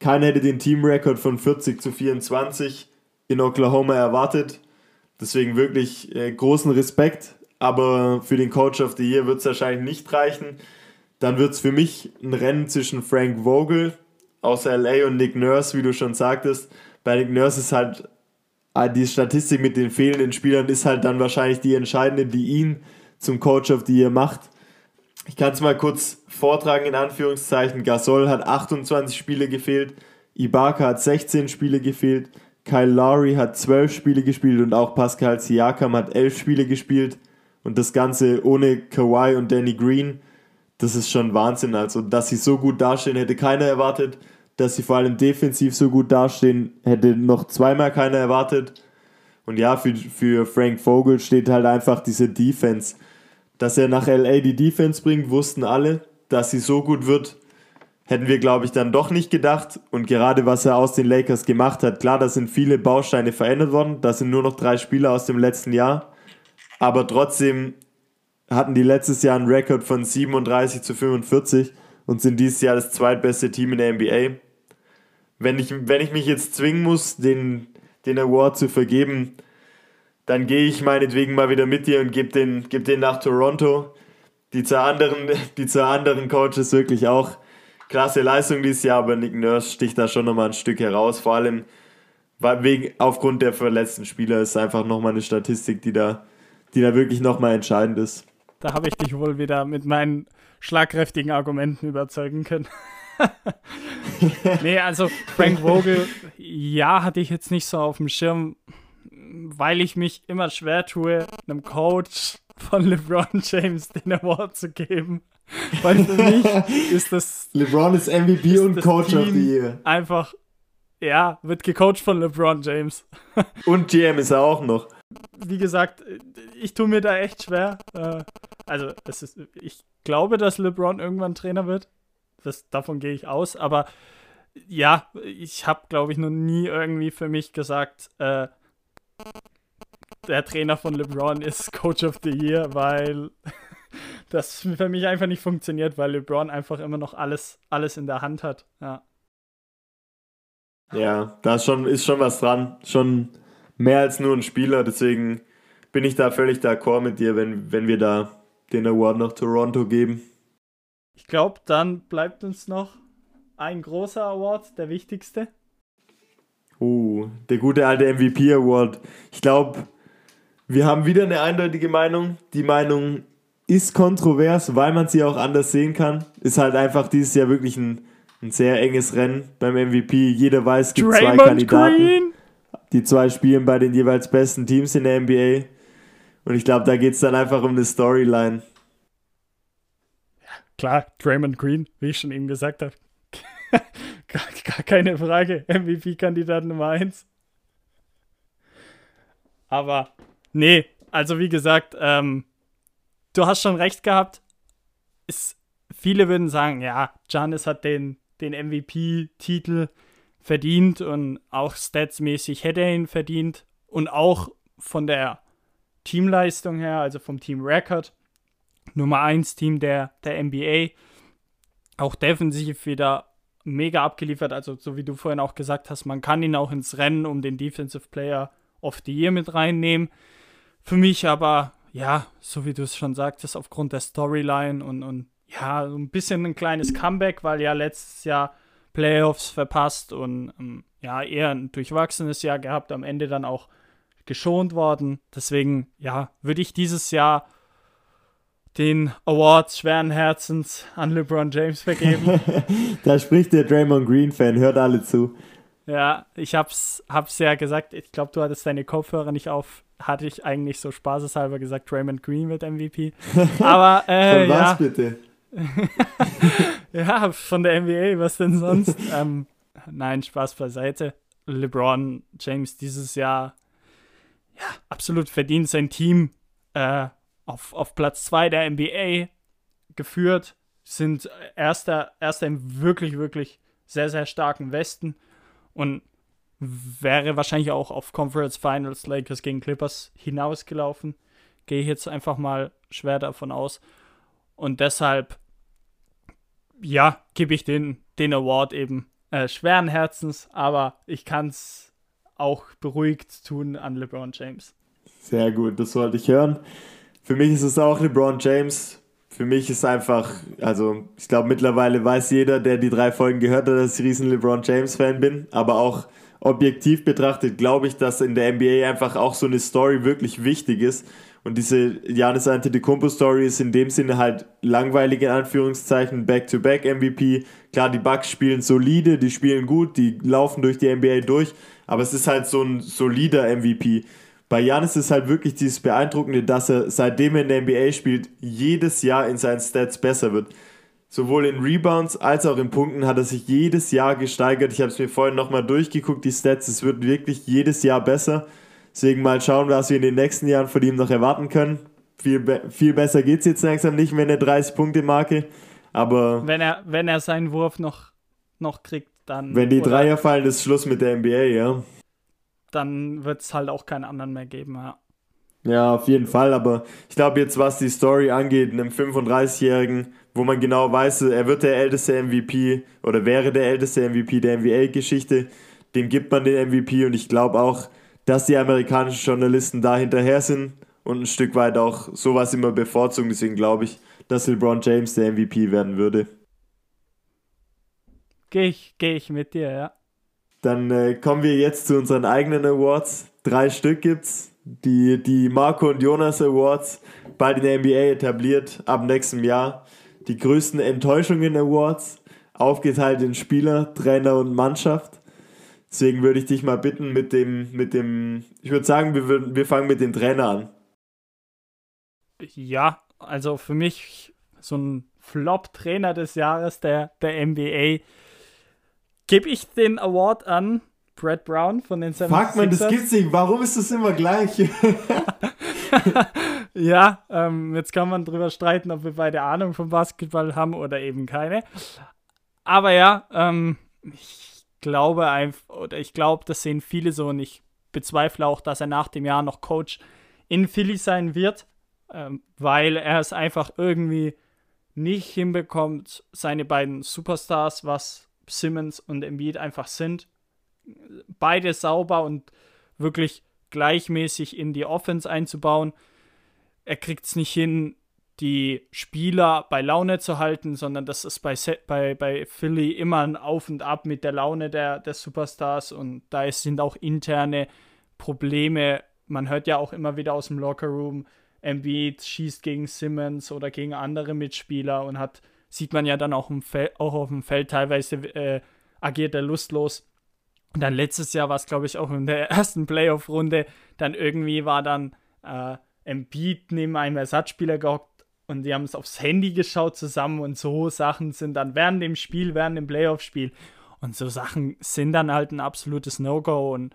Keiner hätte den Teamrekord von 40 zu 24 in Oklahoma erwartet. Deswegen wirklich äh, großen Respekt aber für den Coach of the Year wird es wahrscheinlich nicht reichen. Dann wird es für mich ein Rennen zwischen Frank Vogel aus LA und Nick Nurse, wie du schon sagtest. Bei Nick Nurse ist halt ah, die Statistik mit den fehlenden Spielern ist halt dann wahrscheinlich die entscheidende, die ihn zum Coach of the Year macht. Ich kann es mal kurz vortragen in Anführungszeichen. Gasol hat 28 Spiele gefehlt, Ibaka hat 16 Spiele gefehlt, Kyle Lowry hat 12 Spiele gespielt und auch Pascal Siakam hat 11 Spiele gespielt. Und das Ganze ohne Kawhi und Danny Green, das ist schon Wahnsinn. Also, dass sie so gut dastehen, hätte keiner erwartet. Dass sie vor allem defensiv so gut dastehen, hätte noch zweimal keiner erwartet. Und ja, für, für Frank Vogel steht halt einfach diese Defense. Dass er nach LA die Defense bringt, wussten alle. Dass sie so gut wird, hätten wir, glaube ich, dann doch nicht gedacht. Und gerade was er aus den Lakers gemacht hat, klar, da sind viele Bausteine verändert worden. Da sind nur noch drei Spieler aus dem letzten Jahr. Aber trotzdem hatten die letztes Jahr einen Rekord von 37 zu 45 und sind dieses Jahr das zweitbeste Team in der NBA. Wenn ich, wenn ich mich jetzt zwingen muss, den, den Award zu vergeben, dann gehe ich meinetwegen mal wieder mit dir und gebe den, geb den nach Toronto. Die zwei anderen, die zwei anderen Coaches wirklich auch klasse Leistung dieses Jahr, aber Nick Nurse sticht da schon nochmal ein Stück heraus. Vor allem weil wegen, aufgrund der verletzten Spieler ist einfach nochmal eine Statistik, die da, die da wirklich nochmal entscheidend ist. Da habe ich dich wohl wieder mit meinen schlagkräftigen Argumenten überzeugen können. nee, also Frank Vogel, ja, hatte ich jetzt nicht so auf dem Schirm, weil ich mich immer schwer tue, einem Coach von LeBron James den Award zu geben. Weil für mich ist das. LeBron ist MVP ist und Coach Team of the Year. Einfach, ja, wird gecoacht von LeBron James. und GM ist er auch noch. Wie gesagt, ich tue mir da echt schwer. Äh, also, es ist, ich glaube, dass LeBron irgendwann Trainer wird. Das, davon gehe ich aus. Aber ja, ich habe, glaube ich, noch nie irgendwie für mich gesagt, äh, der Trainer von LeBron ist Coach of the Year, weil das für mich einfach nicht funktioniert, weil LeBron einfach immer noch alles, alles in der Hand hat. Ja. Ja, da ist schon, ist schon was dran. Schon mehr als nur ein Spieler, deswegen bin ich da völlig d'accord mit dir, wenn, wenn wir da den Award nach Toronto geben. Ich glaube, dann bleibt uns noch ein großer Award, der wichtigste. Uh, der gute alte MVP Award. Ich glaube, wir haben wieder eine eindeutige Meinung. Die Meinung ist kontrovers, weil man sie auch anders sehen kann. Ist halt einfach dieses Jahr wirklich ein, ein sehr enges Rennen beim MVP. Jeder weiß, es gibt Draymond zwei Kandidaten. Green. Die zwei spielen bei den jeweils besten Teams in der NBA. Und ich glaube, da geht es dann einfach um eine Storyline. Ja, klar, Draymond Green, wie ich schon eben gesagt habe. gar, gar keine Frage. MVP-Kandidat Nummer 1. Aber nee, also wie gesagt, ähm, du hast schon recht gehabt. Es, viele würden sagen, ja, Giannis hat den, den MVP-Titel verdient und auch statsmäßig hätte er ihn verdient. Und auch von der Teamleistung her, also vom Team Record, Nummer 1 Team der, der NBA, auch defensiv wieder mega abgeliefert, also so wie du vorhin auch gesagt hast, man kann ihn auch ins Rennen um den Defensive Player of the Year mit reinnehmen. Für mich aber ja, so wie du es schon sagtest, aufgrund der Storyline und, und ja, so ein bisschen ein kleines Comeback, weil ja letztes Jahr Playoffs verpasst und ähm, ja, eher ein durchwachsenes Jahr gehabt, am Ende dann auch geschont worden. Deswegen, ja, würde ich dieses Jahr den Award schweren Herzens an LeBron James vergeben. da spricht der Draymond Green-Fan, hört alle zu. Ja, ich hab's, hab's ja gesagt, ich glaube, du hattest deine Kopfhörer nicht auf hatte ich eigentlich so spaßeshalber gesagt, Raymond Green wird MVP. Aber, äh, Von was ja. bitte? ja, von der NBA, was denn sonst? ähm, nein, Spaß beiseite. LeBron James dieses Jahr, ja, absolut verdient sein Team äh, auf, auf Platz 2 der NBA geführt, sind erster, erster im wirklich, wirklich sehr, sehr starken Westen und wäre wahrscheinlich auch auf Conference Finals Lakers gegen Clippers hinausgelaufen. Gehe ich jetzt einfach mal schwer davon aus. Und deshalb, ja, gebe ich den, den Award eben äh, schweren Herzens, aber ich kann es auch beruhigt tun an LeBron James. Sehr gut, das wollte ich hören. Für mich ist es auch LeBron James. Für mich ist einfach, also ich glaube mittlerweile weiß jeder, der die drei Folgen gehört hat, dass ich riesen LeBron James Fan bin, aber auch objektiv betrachtet, glaube ich, dass in der NBA einfach auch so eine Story wirklich wichtig ist. Und diese Janis Antetokounmpo-Story ist in dem Sinne halt langweilig in Anführungszeichen, Back-to-Back-MVP. Klar, die Bucks spielen solide, die spielen gut, die laufen durch die NBA durch, aber es ist halt so ein solider MVP. Bei Janis ist halt wirklich dieses Beeindruckende, dass er, seitdem er in der NBA spielt, jedes Jahr in seinen Stats besser wird. Sowohl in Rebounds als auch in Punkten hat er sich jedes Jahr gesteigert. Ich habe es mir vorhin nochmal durchgeguckt, die Stats, es wird wirklich jedes Jahr besser. Deswegen mal schauen, was wir in den nächsten Jahren von ihm noch erwarten können. Viel, be viel besser geht es jetzt langsam nicht mehr eine 30-Punkte-Marke. Aber. Wenn er, wenn er seinen Wurf noch, noch kriegt, dann. Wenn die Dreier fallen, ist Schluss mit der NBA, ja. Dann wird es halt auch keinen anderen mehr geben, ja. Ja, auf jeden Fall. Aber ich glaube jetzt, was die Story angeht, einem 35-Jährigen, wo man genau weiß, er wird der älteste MVP oder wäre der älteste MVP der NBA-Geschichte, dem gibt man den MVP und ich glaube auch, dass die amerikanischen Journalisten da hinterher sind und ein Stück weit auch sowas immer bevorzugen. Deswegen glaube ich, dass LeBron James der MVP werden würde. Gehe ich, geh ich mit dir, ja. Dann äh, kommen wir jetzt zu unseren eigenen Awards. Drei Stück gibt's. Die, die Marco und Jonas Awards, bald in der NBA etabliert, ab nächstem Jahr. Die größten Enttäuschungen Awards, aufgeteilt in Spieler, Trainer und Mannschaft. Deswegen würde ich dich mal bitten mit dem, mit dem, ich würde sagen, wir, würden, wir fangen mit dem Trainer an. Ja, also für mich so ein Flop-Trainer des Jahres der, der NBA. Gebe ich den Award an Brad Brown von den 76ers. Fuck man, das gibt's nicht. Warum ist das immer gleich? ja, ähm, jetzt kann man drüber streiten, ob wir beide Ahnung vom Basketball haben oder eben keine. Aber ja, ähm, ich glaube einfach, oder ich glaube, das sehen viele so und ich bezweifle auch, dass er nach dem Jahr noch Coach in Philly sein wird, ähm, weil er es einfach irgendwie nicht hinbekommt, seine beiden Superstars, was Simmons und Embiid einfach sind, beide sauber und wirklich gleichmäßig in die Offense einzubauen. Er kriegt es nicht hin, die Spieler bei Laune zu halten, sondern das ist bei, bei, bei Philly immer ein Auf und Ab mit der Laune der, der Superstars und da sind auch interne Probleme. Man hört ja auch immer wieder aus dem Lockerroom, Embiid schießt gegen Simmons oder gegen andere Mitspieler und hat, sieht man ja dann auch, im Feld, auch auf dem Feld teilweise äh, agiert er lustlos. Und dann letztes Jahr war es, glaube ich, auch in der ersten Playoff-Runde, dann irgendwie war dann äh, Embiid neben einem Ersatzspieler gehockt und die haben es aufs Handy geschaut zusammen und so Sachen sind dann während dem Spiel, während dem Playoff-Spiel und so Sachen sind dann halt ein absolutes No-Go und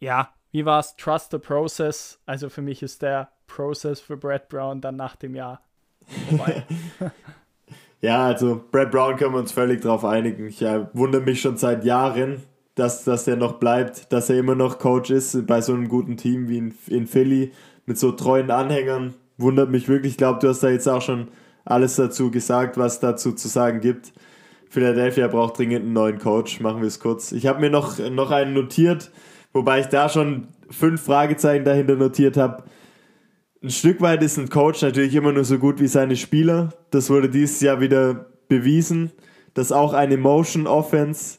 ja, wie war es? Trust the process. Also für mich ist der Process für Brad Brown dann nach dem Jahr vorbei. ja, also Brad Brown können wir uns völlig drauf einigen. Ich äh, wundere mich schon seit Jahren, dass, dass der noch bleibt, dass er immer noch Coach ist bei so einem guten Team wie in, in Philly mit so treuen Anhängern wundert mich wirklich. Ich glaube, du hast da jetzt auch schon alles dazu gesagt, was dazu zu sagen gibt. Philadelphia braucht dringend einen neuen Coach, machen wir es kurz. Ich habe mir noch, noch einen notiert, wobei ich da schon fünf Fragezeichen dahinter notiert habe. Ein Stück weit ist ein Coach natürlich immer nur so gut wie seine Spieler. Das wurde dieses Jahr wieder bewiesen, dass auch eine Motion Offense,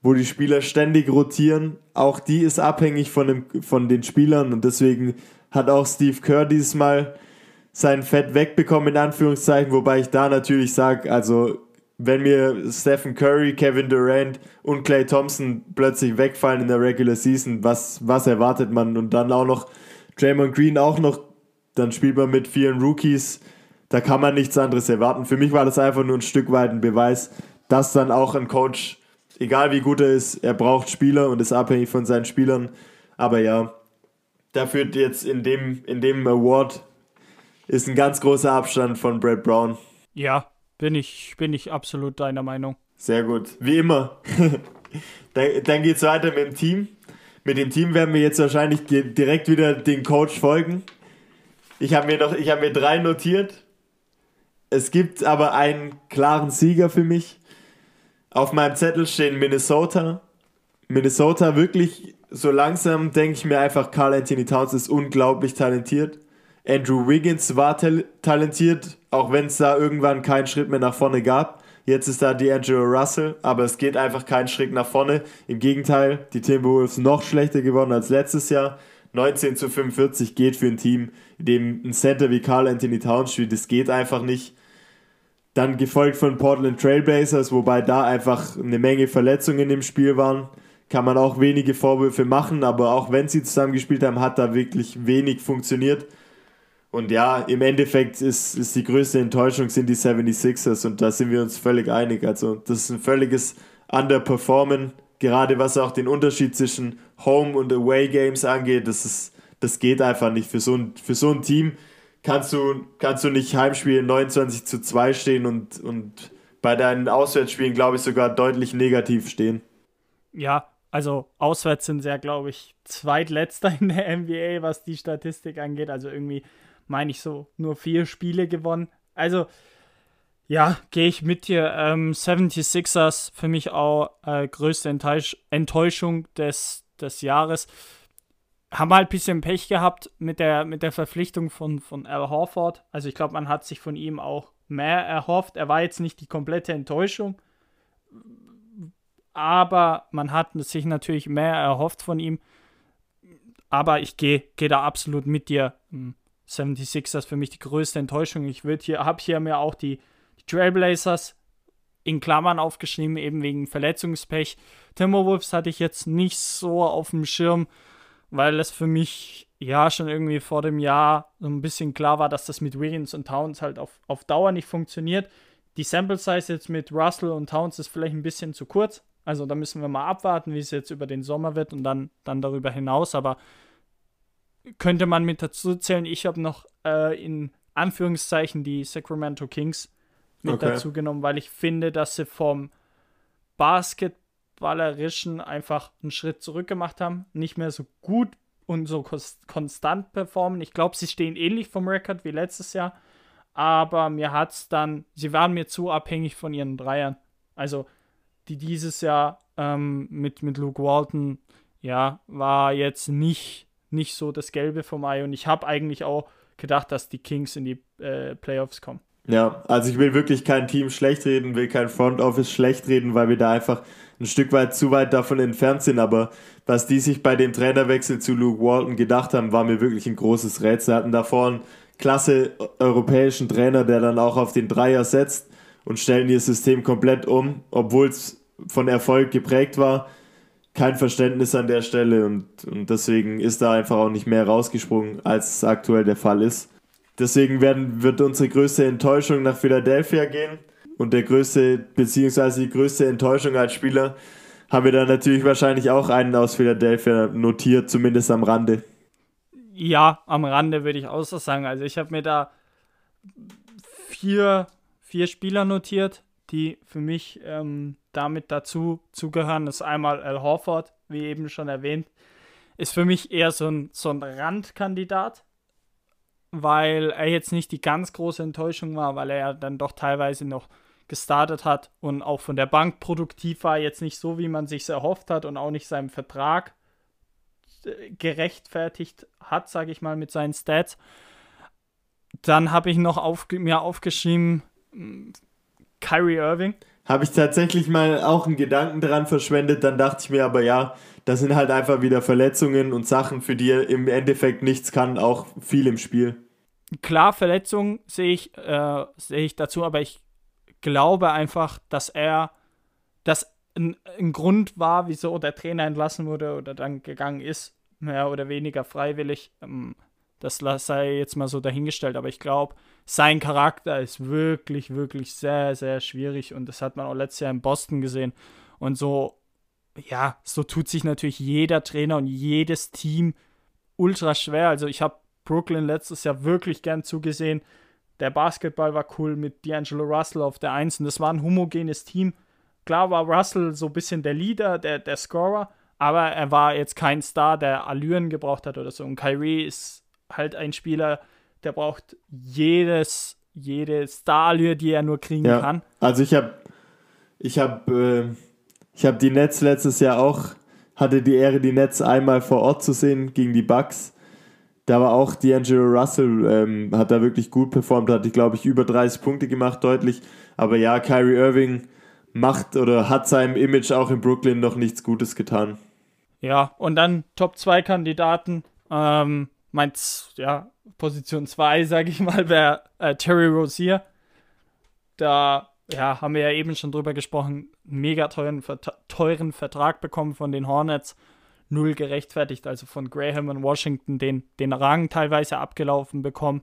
wo die Spieler ständig rotieren, auch die ist abhängig von, dem, von den Spielern und deswegen hat auch Steve Kerr dieses Mal sein Fett wegbekommen, in Anführungszeichen, wobei ich da natürlich sage, also wenn mir Stephen Curry, Kevin Durant und Clay Thompson plötzlich wegfallen in der Regular Season, was, was erwartet man? Und dann auch noch Draymond Green auch noch, dann spielt man mit vielen Rookies, da kann man nichts anderes erwarten. Für mich war das einfach nur ein Stück weit ein Beweis, dass dann auch ein Coach, egal wie gut er ist, er braucht Spieler und ist abhängig von seinen Spielern. Aber ja, da führt jetzt in dem, in dem Award ist ein ganz großer Abstand von Brad Brown. Ja, bin ich, bin ich absolut deiner Meinung. Sehr gut. Wie immer. dann, dann es weiter mit dem Team. Mit dem Team werden wir jetzt wahrscheinlich direkt wieder den Coach folgen. Ich habe mir noch, ich habe mir drei notiert. Es gibt aber einen klaren Sieger für mich. Auf meinem Zettel stehen Minnesota. Minnesota wirklich so langsam denke ich mir einfach, Carl Anthony Towns ist unglaublich talentiert. Andrew Wiggins war talentiert, auch wenn es da irgendwann keinen Schritt mehr nach vorne gab. Jetzt ist da D'Angelo Russell, aber es geht einfach keinen Schritt nach vorne. Im Gegenteil, die Timberwolves noch schlechter geworden als letztes Jahr. 19 zu 45 geht für ein Team, in dem ein Center wie Carl Anthony Towns spielt. Das geht einfach nicht. Dann gefolgt von Portland Trailblazers, wobei da einfach eine Menge Verletzungen im Spiel waren. Kann man auch wenige Vorwürfe machen, aber auch wenn sie zusammen gespielt haben, hat da wirklich wenig funktioniert. Und ja, im Endeffekt ist, ist die größte Enttäuschung sind die 76ers und da sind wir uns völlig einig. Also das ist ein völliges Underperformen, gerade was auch den Unterschied zwischen Home und Away Games angeht. Das, ist, das geht einfach nicht. Für so ein, für so ein Team kannst du, kannst du nicht Heimspielen 29 zu 2 stehen und, und bei deinen Auswärtsspielen, glaube ich, sogar deutlich negativ stehen. Ja, also auswärts sind sie ja, glaube ich, zweitletzter in der NBA, was die Statistik angeht. Also irgendwie meine ich so, nur vier Spiele gewonnen. Also, ja, gehe ich mit dir. Ähm, 76ers für mich auch äh, größte Enttäusch Enttäuschung des, des Jahres. Haben halt ein bisschen Pech gehabt mit der, mit der Verpflichtung von, von Al Horford. Also ich glaube, man hat sich von ihm auch mehr erhofft. Er war jetzt nicht die komplette Enttäuschung, aber man hat sich natürlich mehr erhofft von ihm. Aber ich gehe geh da absolut mit dir. Hm. 76ers für mich die größte Enttäuschung. Ich hier, habe hier mir auch die, die Trailblazers in Klammern aufgeschrieben, eben wegen Verletzungspech. Timberwolves hatte ich jetzt nicht so auf dem Schirm, weil es für mich ja schon irgendwie vor dem Jahr so ein bisschen klar war, dass das mit Wiggins und Towns halt auf, auf Dauer nicht funktioniert. Die Sample Size jetzt mit Russell und Towns ist vielleicht ein bisschen zu kurz. Also da müssen wir mal abwarten, wie es jetzt über den Sommer wird und dann, dann darüber hinaus. Aber könnte man mit dazu zählen. Ich habe noch äh, in Anführungszeichen die Sacramento Kings mit okay. dazu genommen, weil ich finde, dass sie vom Basketballerischen einfach einen Schritt zurück gemacht haben. Nicht mehr so gut und so konstant performen. Ich glaube, sie stehen ähnlich vom Rekord wie letztes Jahr. Aber mir hat es dann, sie waren mir zu abhängig von ihren Dreiern. Also, die dieses Jahr ähm, mit, mit Luke Walton, ja, war jetzt nicht nicht so das Gelbe vom Ei. Und ich habe eigentlich auch gedacht, dass die Kings in die äh, Playoffs kommen. Ja, also ich will wirklich kein Team schlecht reden, will kein Front Office schlecht reden, weil wir da einfach ein Stück weit zu weit davon entfernt sind. Aber was die sich bei dem Trainerwechsel zu Luke Walton gedacht haben, war mir wirklich ein großes Rätsel. Hatten davor einen klasse europäischen Trainer, der dann auch auf den Dreier setzt und stellen ihr System komplett um, obwohl es von Erfolg geprägt war kein Verständnis an der Stelle und, und deswegen ist da einfach auch nicht mehr rausgesprungen, als es aktuell der Fall ist. Deswegen werden, wird unsere größte Enttäuschung nach Philadelphia gehen und der größte, beziehungsweise die größte Enttäuschung als Spieler haben wir dann natürlich wahrscheinlich auch einen aus Philadelphia notiert, zumindest am Rande. Ja, am Rande würde ich auch so sagen. Also ich habe mir da vier, vier Spieler notiert, die für mich ähm, damit dazu zugehören, ist einmal Al Horford, wie eben schon erwähnt, ist für mich eher so ein, so ein Randkandidat, weil er jetzt nicht die ganz große Enttäuschung war, weil er ja dann doch teilweise noch gestartet hat und auch von der Bank produktiv war, jetzt nicht so, wie man sich erhofft hat und auch nicht seinem Vertrag äh, gerechtfertigt hat, sage ich mal, mit seinen Stats. Dann habe ich noch auf, mir aufgeschrieben, Kyrie Irving. Habe ich tatsächlich mal auch einen Gedanken daran verschwendet, dann dachte ich mir aber ja, das sind halt einfach wieder Verletzungen und Sachen, für die er im Endeffekt nichts kann, auch viel im Spiel. Klar, Verletzungen sehe ich, äh, sehe ich dazu, aber ich glaube einfach, dass er, dass ein, ein Grund war, wieso der Trainer entlassen wurde oder dann gegangen ist, mehr oder weniger freiwillig. Ähm, das sei jetzt mal so dahingestellt, aber ich glaube, sein Charakter ist wirklich, wirklich sehr, sehr schwierig und das hat man auch letztes Jahr in Boston gesehen. Und so, ja, so tut sich natürlich jeder Trainer und jedes Team ultra schwer. Also ich habe Brooklyn letztes Jahr wirklich gern zugesehen. Der Basketball war cool mit D'Angelo Russell auf der Eins und das war ein homogenes Team. Klar war Russell so ein bisschen der Leader, der, der Scorer, aber er war jetzt kein Star, der Allüren gebraucht hat oder so. Und Kyrie ist halt ein Spieler, der braucht jedes, jede Starlure, die er nur kriegen ja, kann. Also ich habe ich habe äh, ich habe die Nets letztes Jahr auch hatte die Ehre, die Nets einmal vor Ort zu sehen gegen die Bucks. Da war auch D'Angelo Russell, ähm, hat da wirklich gut performt, hat, glaube ich, über 30 Punkte gemacht, deutlich. Aber ja, Kyrie Irving macht oder hat seinem Image auch in Brooklyn noch nichts Gutes getan. Ja, und dann Top 2 Kandidaten. Ähm, meint, ja, Position 2, sage ich mal, wäre äh, Terry Rozier. Da ja, haben wir ja eben schon drüber gesprochen, mega teuren, teuren Vertrag bekommen von den Hornets null gerechtfertigt, also von Graham und Washington den, den Rang teilweise abgelaufen bekommen.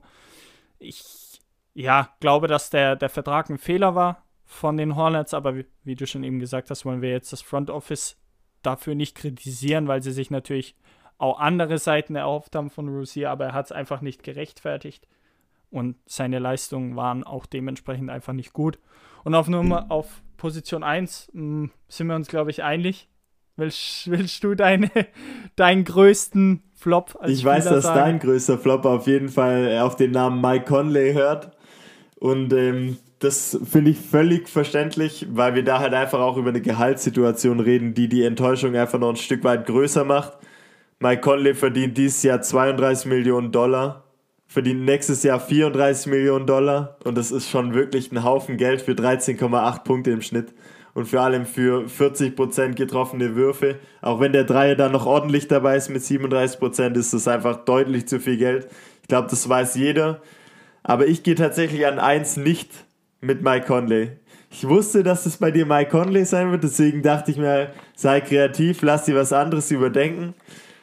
Ich ja, glaube, dass der, der Vertrag ein Fehler war von den Hornets, aber wie, wie du schon eben gesagt hast, wollen wir jetzt das Front Office dafür nicht kritisieren, weil sie sich natürlich auch andere Seiten erhofft haben von Rozier, aber er hat es einfach nicht gerechtfertigt und seine Leistungen waren auch dementsprechend einfach nicht gut. Und auf Nummer auf Position 1 mh, hm, sind wir uns, glaube ich, einig. Willst, willst du deine, deinen größten Flop Ich Spieler weiß, dass sagen? dein größter Flop auf jeden Fall auf den Namen Mike Conley hört. Und ähm, das finde ich völlig verständlich, weil wir da halt einfach auch über eine Gehaltssituation reden, die die Enttäuschung einfach noch ein Stück weit größer macht. Mike Conley verdient dieses Jahr 32 Millionen Dollar, verdient nächstes Jahr 34 Millionen Dollar und das ist schon wirklich ein Haufen Geld für 13,8 Punkte im Schnitt und vor allem für 40% getroffene Würfe. Auch wenn der Dreier dann noch ordentlich dabei ist mit 37%, ist das einfach deutlich zu viel Geld. Ich glaube, das weiß jeder. Aber ich gehe tatsächlich an eins nicht mit Mike Conley. Ich wusste, dass es bei dir Mike Conley sein wird, deswegen dachte ich mir, sei kreativ, lass dir was anderes überdenken.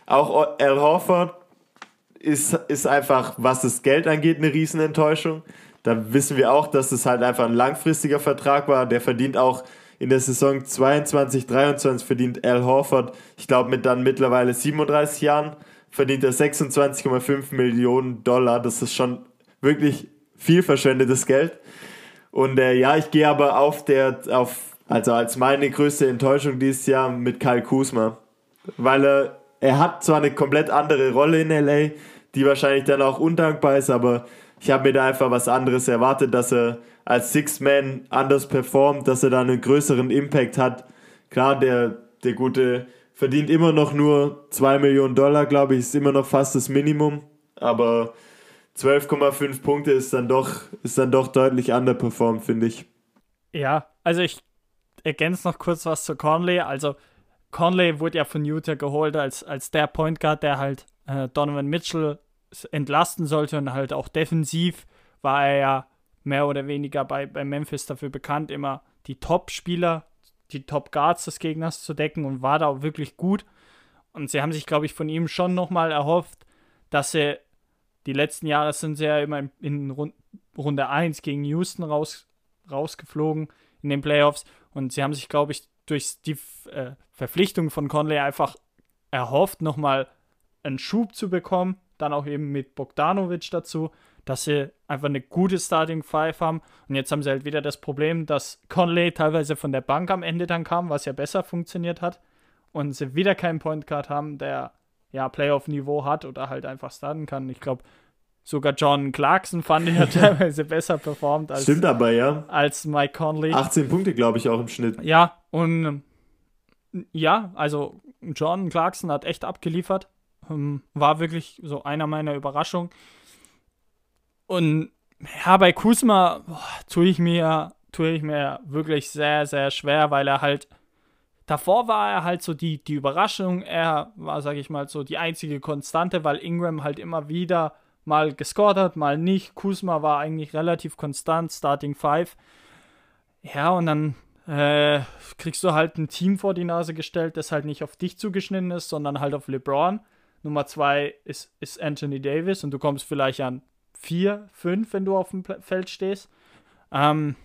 Auch Al Horford ist, ist einfach, was das Geld angeht, eine Riesenenttäuschung. Da wissen wir auch, dass es halt einfach ein langfristiger Vertrag war. Der verdient auch in der Saison 22, 23 verdient Al Horford, ich glaube mit dann mittlerweile 37 Jahren, verdient er 26,5 Millionen Dollar. Das ist schon wirklich viel verschwendetes Geld. Und äh, ja, ich gehe aber auf der, auf, also als meine größte Enttäuschung dieses Jahr mit Kyle Kuzma. Weil er, er hat zwar eine komplett andere Rolle in LA, die wahrscheinlich dann auch undankbar ist, aber ich habe mir da einfach was anderes erwartet, dass er als Six-Man anders performt, dass er da einen größeren Impact hat. Klar, der, der Gute verdient immer noch nur 2 Millionen Dollar, glaube ich, ist immer noch fast das Minimum. Aber 12,5 Punkte ist dann doch, ist dann doch deutlich underperformed, finde ich. Ja, also ich ergänze noch kurz was zu Conley. Also Conley wurde ja von Utah geholt als, als der Point Guard, der halt äh, Donovan Mitchell entlasten sollte und halt auch defensiv war er ja mehr oder weniger bei, bei Memphis dafür bekannt, immer die Top-Spieler, die Top-Guards des Gegners zu decken und war da auch wirklich gut. Und sie haben sich, glaube ich, von ihm schon nochmal erhofft, dass er die letzten Jahre sind sie ja immer in, in Rund, Runde 1 gegen Houston raus, rausgeflogen in den Playoffs. Und sie haben sich, glaube ich, durch die äh, Verpflichtung von Conley einfach erhofft, nochmal einen Schub zu bekommen. Dann auch eben mit Bogdanovic dazu, dass sie einfach eine gute Starting Five haben. Und jetzt haben sie halt wieder das Problem, dass Conley teilweise von der Bank am Ende dann kam, was ja besser funktioniert hat. Und sie wieder keinen Point Guard haben, der ja Playoff-Niveau hat oder halt einfach starten kann. Ich glaube, sogar John Clarkson fand ich ja teilweise besser performt als, Stimmt aber, ja. als Mike Conley. 18 Punkte, glaube ich, auch im Schnitt. Ja, und ja, also John Clarkson hat echt abgeliefert. Ähm, war wirklich so einer meiner Überraschungen. Und ja, bei Kuzma boah, tue ich mir tue ich mir wirklich sehr, sehr schwer, weil er halt davor war er halt so die, die Überraschung. Er war, sag ich mal, so die einzige Konstante, weil Ingram halt immer wieder mal gescored hat, mal nicht. Kuzma war eigentlich relativ konstant, Starting Five. Ja, und dann äh, kriegst du halt ein Team vor die Nase gestellt, das halt nicht auf dich zugeschnitten ist, sondern halt auf LeBron. Nummer zwei ist, ist Anthony Davis und du kommst vielleicht an vier, fünf, wenn du auf dem Feld stehst. Ähm,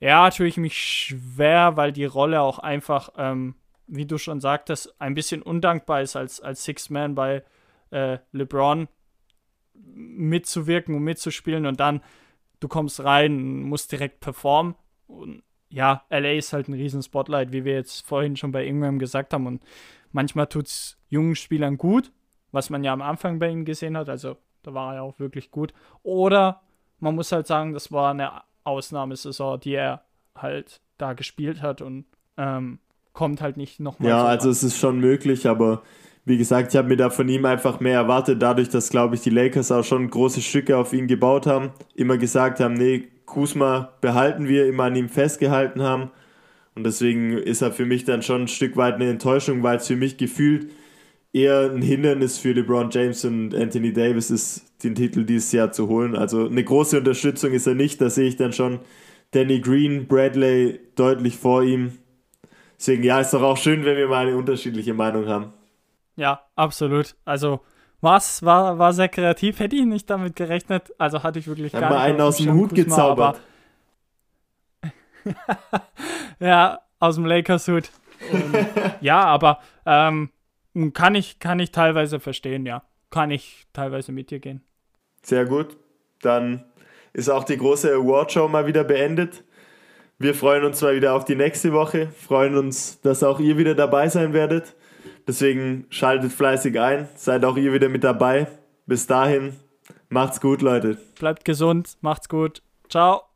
ja, tue ich mich schwer, weil die Rolle auch einfach, ähm, wie du schon sagtest, ein bisschen undankbar ist als, als Six-Man bei äh, LeBron mitzuwirken und mitzuspielen und dann du kommst rein, musst direkt performen. Und ja, LA ist halt ein riesen Spotlight, wie wir jetzt vorhin schon bei Ingram gesagt haben. Und manchmal tut es jungen Spielern gut, was man ja am Anfang bei ihm gesehen hat. Also da war er auch wirklich gut. Oder man muss halt sagen, das war eine Ausnahmesaison, die er halt da gespielt hat und ähm, kommt halt nicht nochmal. Ja, so also an. es ist schon möglich, aber wie gesagt, ich habe mir da von ihm einfach mehr erwartet, dadurch, dass, glaube ich, die Lakers auch schon große Stücke auf ihn gebaut haben, immer gesagt haben, nee, Kusma behalten wir, immer an ihm festgehalten haben. Und deswegen ist er für mich dann schon ein Stück weit eine Enttäuschung, weil es für mich gefühlt eher ein Hindernis für LeBron James und Anthony Davis ist, den Titel dieses Jahr zu holen. Also eine große Unterstützung ist er nicht, da sehe ich dann schon Danny Green, Bradley deutlich vor ihm. Deswegen, ja, ist doch auch schön, wenn wir mal eine unterschiedliche Meinung haben. Ja, absolut. Also, was war, war sehr kreativ. Hätte ich nicht damit gerechnet. Also hatte ich wirklich Haben gar wir nicht. einen aus dem Hut gezaubert. ja, aus dem Lakers-Hut. Und- ja, aber ähm, kann, ich, kann ich teilweise verstehen, ja. Kann ich teilweise mit dir gehen. Sehr gut. Dann ist auch die große Awardshow mal wieder beendet. Wir freuen uns mal wieder auf die nächste Woche, freuen uns, dass auch ihr wieder dabei sein werdet. Deswegen schaltet fleißig ein, seid auch ihr wieder mit dabei. Bis dahin, macht's gut, Leute. Bleibt gesund, macht's gut. Ciao.